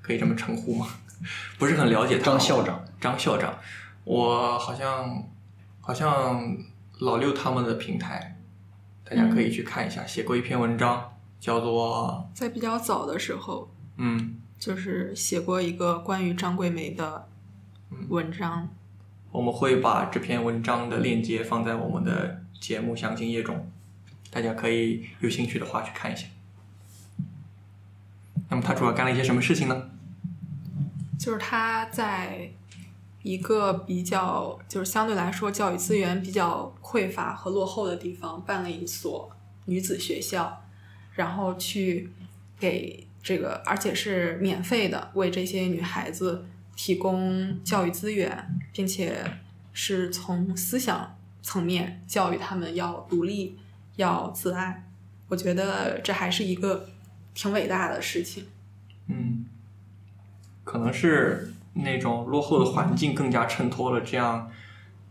可以这么称呼吗？不是很了解。张校长，张校长，我好像好像老六他们的平台，大家可以去看一下，写过一篇文章，叫做在比较早的时候，嗯，就是写过一个关于张桂梅的文章。我们会把这篇文章的链接放在我们的节目详情页中，大家可以有兴趣的话去看一下。那么他主要干了一些什么事情呢？就是他在一个比较，就是相对来说教育资源比较匮乏和落后的地方办了一所女子学校，然后去给这个，而且是免费的，为这些女孩子提供教育资源，并且是从思想层面教育她们要独立、要自爱。我觉得这还是一个挺伟大的事情。嗯，可能是那种落后的环境更加衬托了这样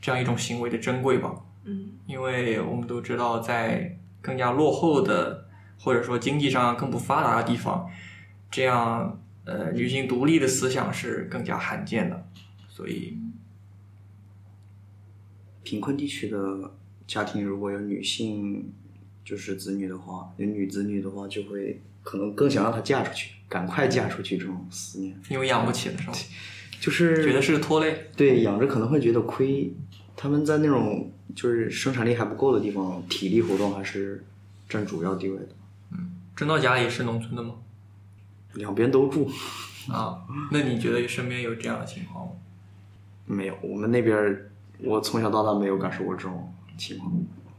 这样一种行为的珍贵吧。嗯因为我们都知道，在更加落后的或者说经济上更不发达的地方，这样呃女性独立的思想是更加罕见的。所以，贫困地区的家庭如果有女性就是子女的话，有女子女的话，就会可能更想让她嫁出去，赶快嫁出去这种思念，因为养不起了，是吧？就是觉得是拖累。对养着可能会觉得亏。他们在那种就是生产力还不够的地方，体力活动还是占主要地位的。郑道家里是农村的吗？两边都住，啊，那你觉得身边有这样的情况吗？没有，我们那边我从小到大没有感受过这种情况，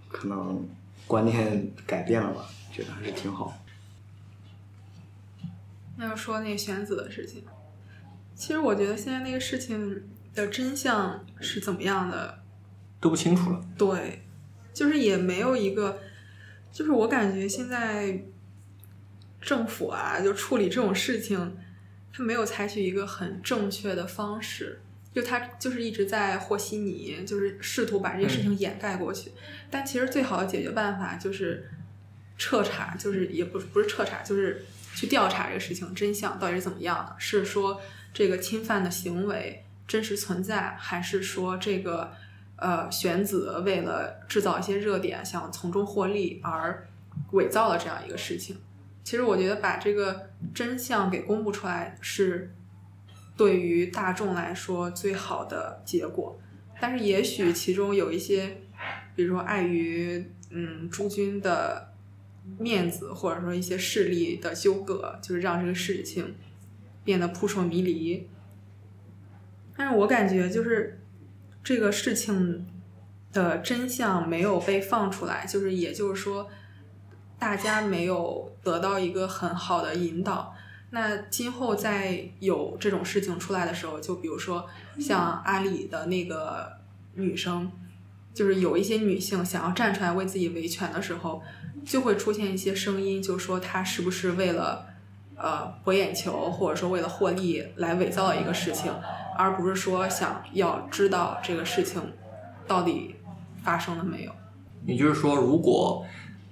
可能观念改变了吧，觉得还是挺好。那要说那个玄子的事情，其实我觉得现在那个事情的真相是怎么样的，都不清楚了。对，就是也没有一个，就是我感觉现在政府啊，就处理这种事情，他没有采取一个很正确的方式，就他就是一直在和稀泥，就是试图把这些事情掩盖过去。但其实最好的解决办法就是彻查，就是也不不是彻查，就是去调查这个事情真相到底是怎么样的，是说这个侵犯的行为真实存在，还是说这个呃玄子为了制造一些热点，想从中获利而伪造了这样一个事情？其实我觉得把这个真相给公布出来是对于大众来说最好的结果，但是也许其中有一些，比如说碍于嗯诸君的面子，或者说一些势力的纠葛，就是让这个事情变得扑朔迷离。但是我感觉就是这个事情的真相没有被放出来，就是也就是说，大家没有得到一个很好的引导。那今后再有这种事情出来的时候，就比如说像阿里的那个女生，就是有一些女性想要站出来为自己维权的时候，就会出现一些声音，就说她是不是为了呃博眼球，或者说为了获利来伪造一个事情，而不是说想要知道这个事情到底发生了没有。也就是说，如果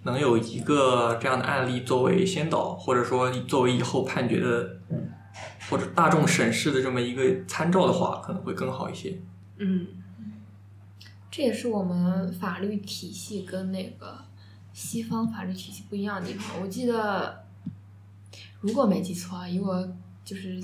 能有一个这样的案例作为先导，或者说作为以后判决的或者大众审视的这么一个参照的话，可能会更好一些。嗯这也是我们法律体系跟那个西方法律体系不一样的地方。我记得，如果没记错啊，以我就是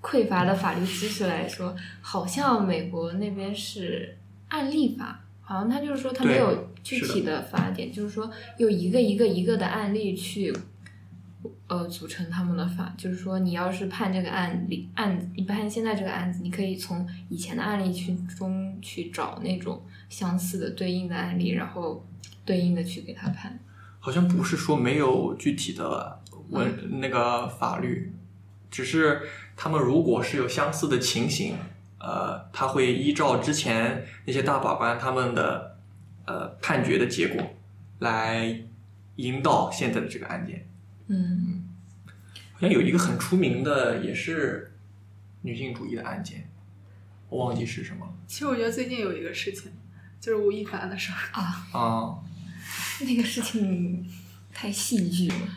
匮乏的法律知识来说，好像美国那边是案例法，好像他就是说他没有具体的法典，就是说有一个一个一个的案例去。呃，组成他们的法，就是说，你要是判这个案例案，你判现在这个案子，你可以从以前的案例去中去找那种相似的对应的案例，然后对应的去给他判。好像不是说没有具体的文、那个法律，只是他们如果是有相似的情形，呃，他会依照之前那些大法官他们的呃判决的结果来引导现在的这个案件。嗯，好像有一个很出名的，也是女性主义的案件，我忘记是什么其实我觉得最近有一个事情，就是吴亦凡的事儿。啊。那个事情太戏剧了。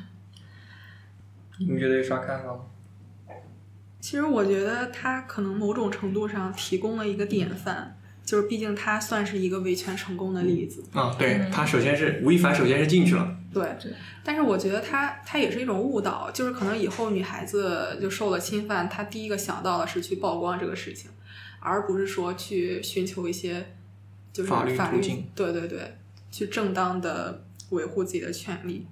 你们觉得有啥看法吗？其实我觉得他可能某种程度上提供了一个典范，就是毕竟他算是一个维权成功的例子。啊，对嗯他首先是吴亦凡，首先是进去了，对对，但是我觉得他他也是一种误导，就是可能以后女孩子就受了侵犯，她第一个想到的是去曝光这个事情，而不是说去寻求一些就是法律法途径对对对，去正当的维护自己的权利。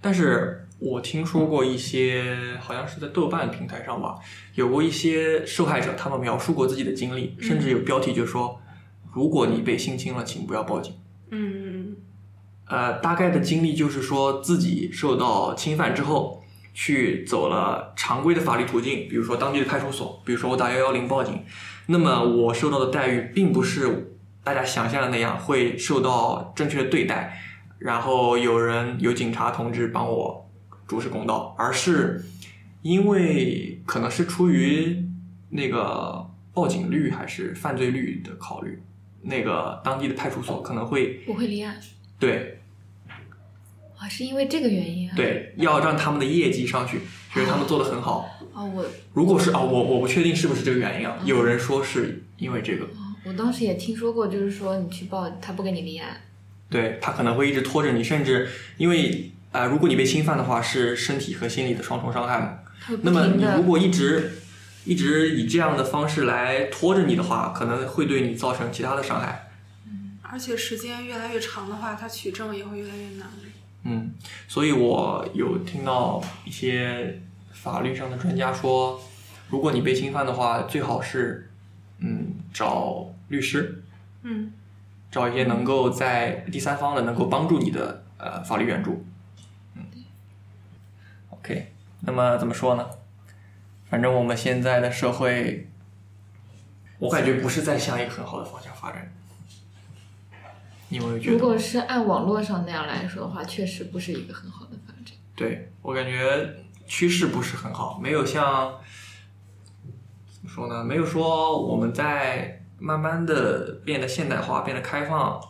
但是我听说过一些，好像是在豆瓣平台上吧，有过一些受害者，他们描述过自己的经历，甚至有标题就说，如果你被性侵了，请不要报警。嗯呃，大概的经历就是说自己受到侵犯之后，去走了常规的法律途径，比如说当地的派出所，比如说我打幺幺零报警。那么我受到的待遇并不是大家想象的那样会受到正确的对待，然后有人有警察同志帮我主持公道，而是因为可能是出于那个报警率还是犯罪率的考虑，那个当地的派出所可能会不会立案，对啊，是因为这个原因啊？对，要让他们的业绩上去，觉得他们做的很好。啊，我如果是啊、我我不确定是不是这个原因啊。有人说是因为这个，哦我当时也听说过，就是说你去报，他不给你立案。对他可能会一直拖着你，甚至因为啊、呃如果你被侵犯的话，是身体和心理的双重伤害嘛。那么你如果一直一直以这样的方式来拖着你的话，可能会对你造成其他的伤害。嗯而且时间越来越长的话，他取证也会越来越难。嗯，所以我有听到一些法律上的专家说，如果你被侵犯的话，最好是嗯找律师，嗯找一些能够在第三方的能够帮助你的呃法律援助。嗯，OK，那么怎么说呢？反正我们现在的社会，我感觉不是在向一个很好的方向发展。你有没有觉得？如果是按网络上那样来说的话，确实不是一个很好的发展。对我感觉趋势不是很好，没有像怎么说呢？没有说我们在慢慢的变得现代化、变得开放、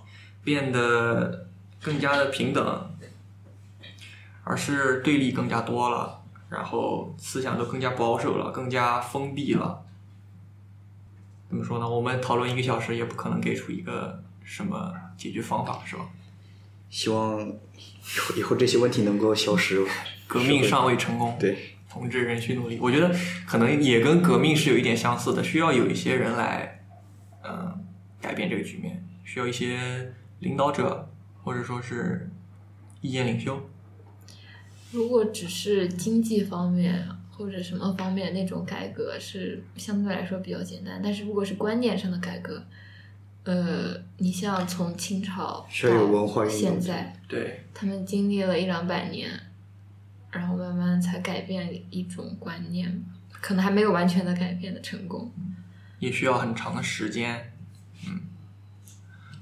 变得更加的平等，而是对立更加多了，然后思想都更加保守了，更加封闭了。怎么说呢？我们讨论一个小时也不可能给出一个什么解决方法，是吧？希望以后以后这些问题能够消失吧。革命尚未成功，对，同志仍需努力。我觉得可能也跟革命是有一点相似的，需要有一些人来，嗯、改变这个局面，需要一些领导者或者说是意见领袖。如果只是经济方面或者什么方面那种改革是相对来说比较简单，但是如果是观念上的改革，呃，你像从清朝需要有文化到现在，对，他们经历了一两百年，然后慢慢才改变一种观念，可能还没有完全的改变的成功。也需要很长的时间。嗯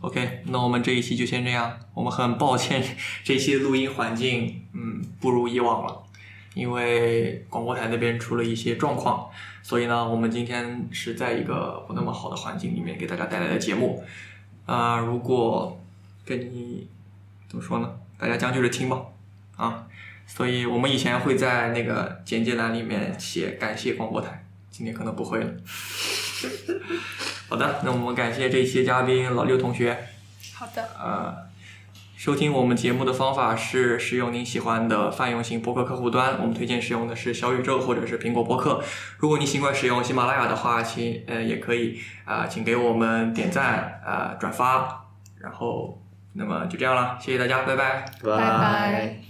，OK，那我们这一期就先这样。我们很抱歉，这期录音环境嗯不如以往了，因为广播台那边出了一些状况，所以呢，我们今天是在一个不那么好的环境里面给大家带来的节目。啊、如果跟你怎么说呢？大家将就着听吧，啊，所以我们以前会在那个简介栏里面写感谢广播台，今天可能不会了。好的，那我们感谢这一期嘉宾老六同学。好的，呃，收听我们节目的方法是使用您喜欢的泛用型博客客户端，我们推荐使用的是小宇宙或者是苹果博客。如果您习惯使用喜马拉雅的话，请呃也可以啊、请给我们点赞啊、转发，然后那么就这样了，谢谢大家，拜拜。拜拜